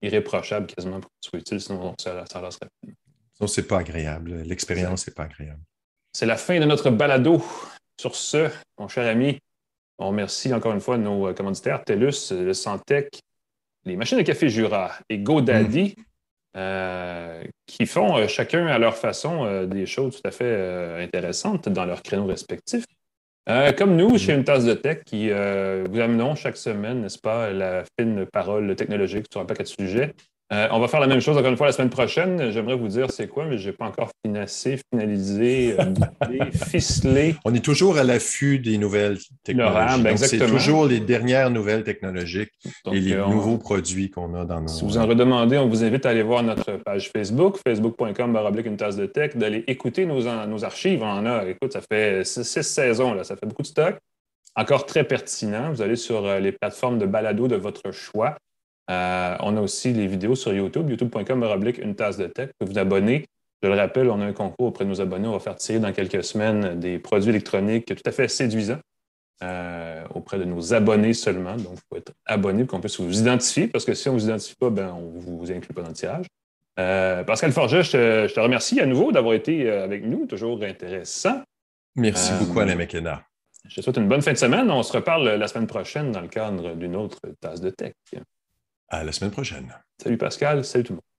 irréprochable quasiment pour que soit utile, sinon ça, ça lasse rapidement. Sinon, ce n'est pas agréable. L'expérience n'est pas agréable. C'est la fin de notre balado. Sur ce, mon cher ami, on remercie encore une fois nos euh, commanditaires, TELUS, le Santec, les machines de café Jura et GoDaddy, mm. euh, qui font chacun à leur façon des choses tout à fait intéressantes dans leurs créneaux respectifs. Euh, comme nous, chez Une Tasse de Tech, qui euh, vous amenons chaque semaine, n'est-ce pas, la fine parole technologique sur un paquet de sujets. Euh, on va faire la même chose encore une fois la semaine prochaine. J'aimerais vous dire c'est quoi, mais je n'ai pas encore financé, finalisé, euh, ficelé. On est toujours à l'affût des nouvelles technologies. C'est toujours les dernières nouvelles technologiques et les euh, nouveaux produits qu'on a dans nos. Si vous en redemandez, on vous invite à aller voir notre page Facebook, facebook.com une tasse de tech, d'aller écouter nos, nos archives. On en a, écoute, ça fait six, saisons, là, ça fait beaucoup de stock. Encore très pertinent. Vous allez sur les plateformes de balado de votre choix. Euh, on a aussi les vidéos sur YouTube, youtube.com une tasse de tech. Vous vous abonner. Je le rappelle, on a un concours auprès de nos abonnés. On va faire tirer dans quelques semaines des produits électroniques tout à fait séduisants euh, auprès de nos abonnés seulement. Donc, il faut être abonné pour qu'on puisse vous identifier parce que si on ne vous identifie pas, ben, on ne vous inclut pas dans le tirage. Euh, Pascal Forget, je te, remercie à nouveau d'avoir été avec nous. Toujours intéressant. Merci beaucoup, Alain McKenna. Je te souhaite une bonne fin de semaine. On se reparle la semaine prochaine dans le cadre d'une autre tasse de tech. À la semaine prochaine. Salut Pascal, salut tout le monde.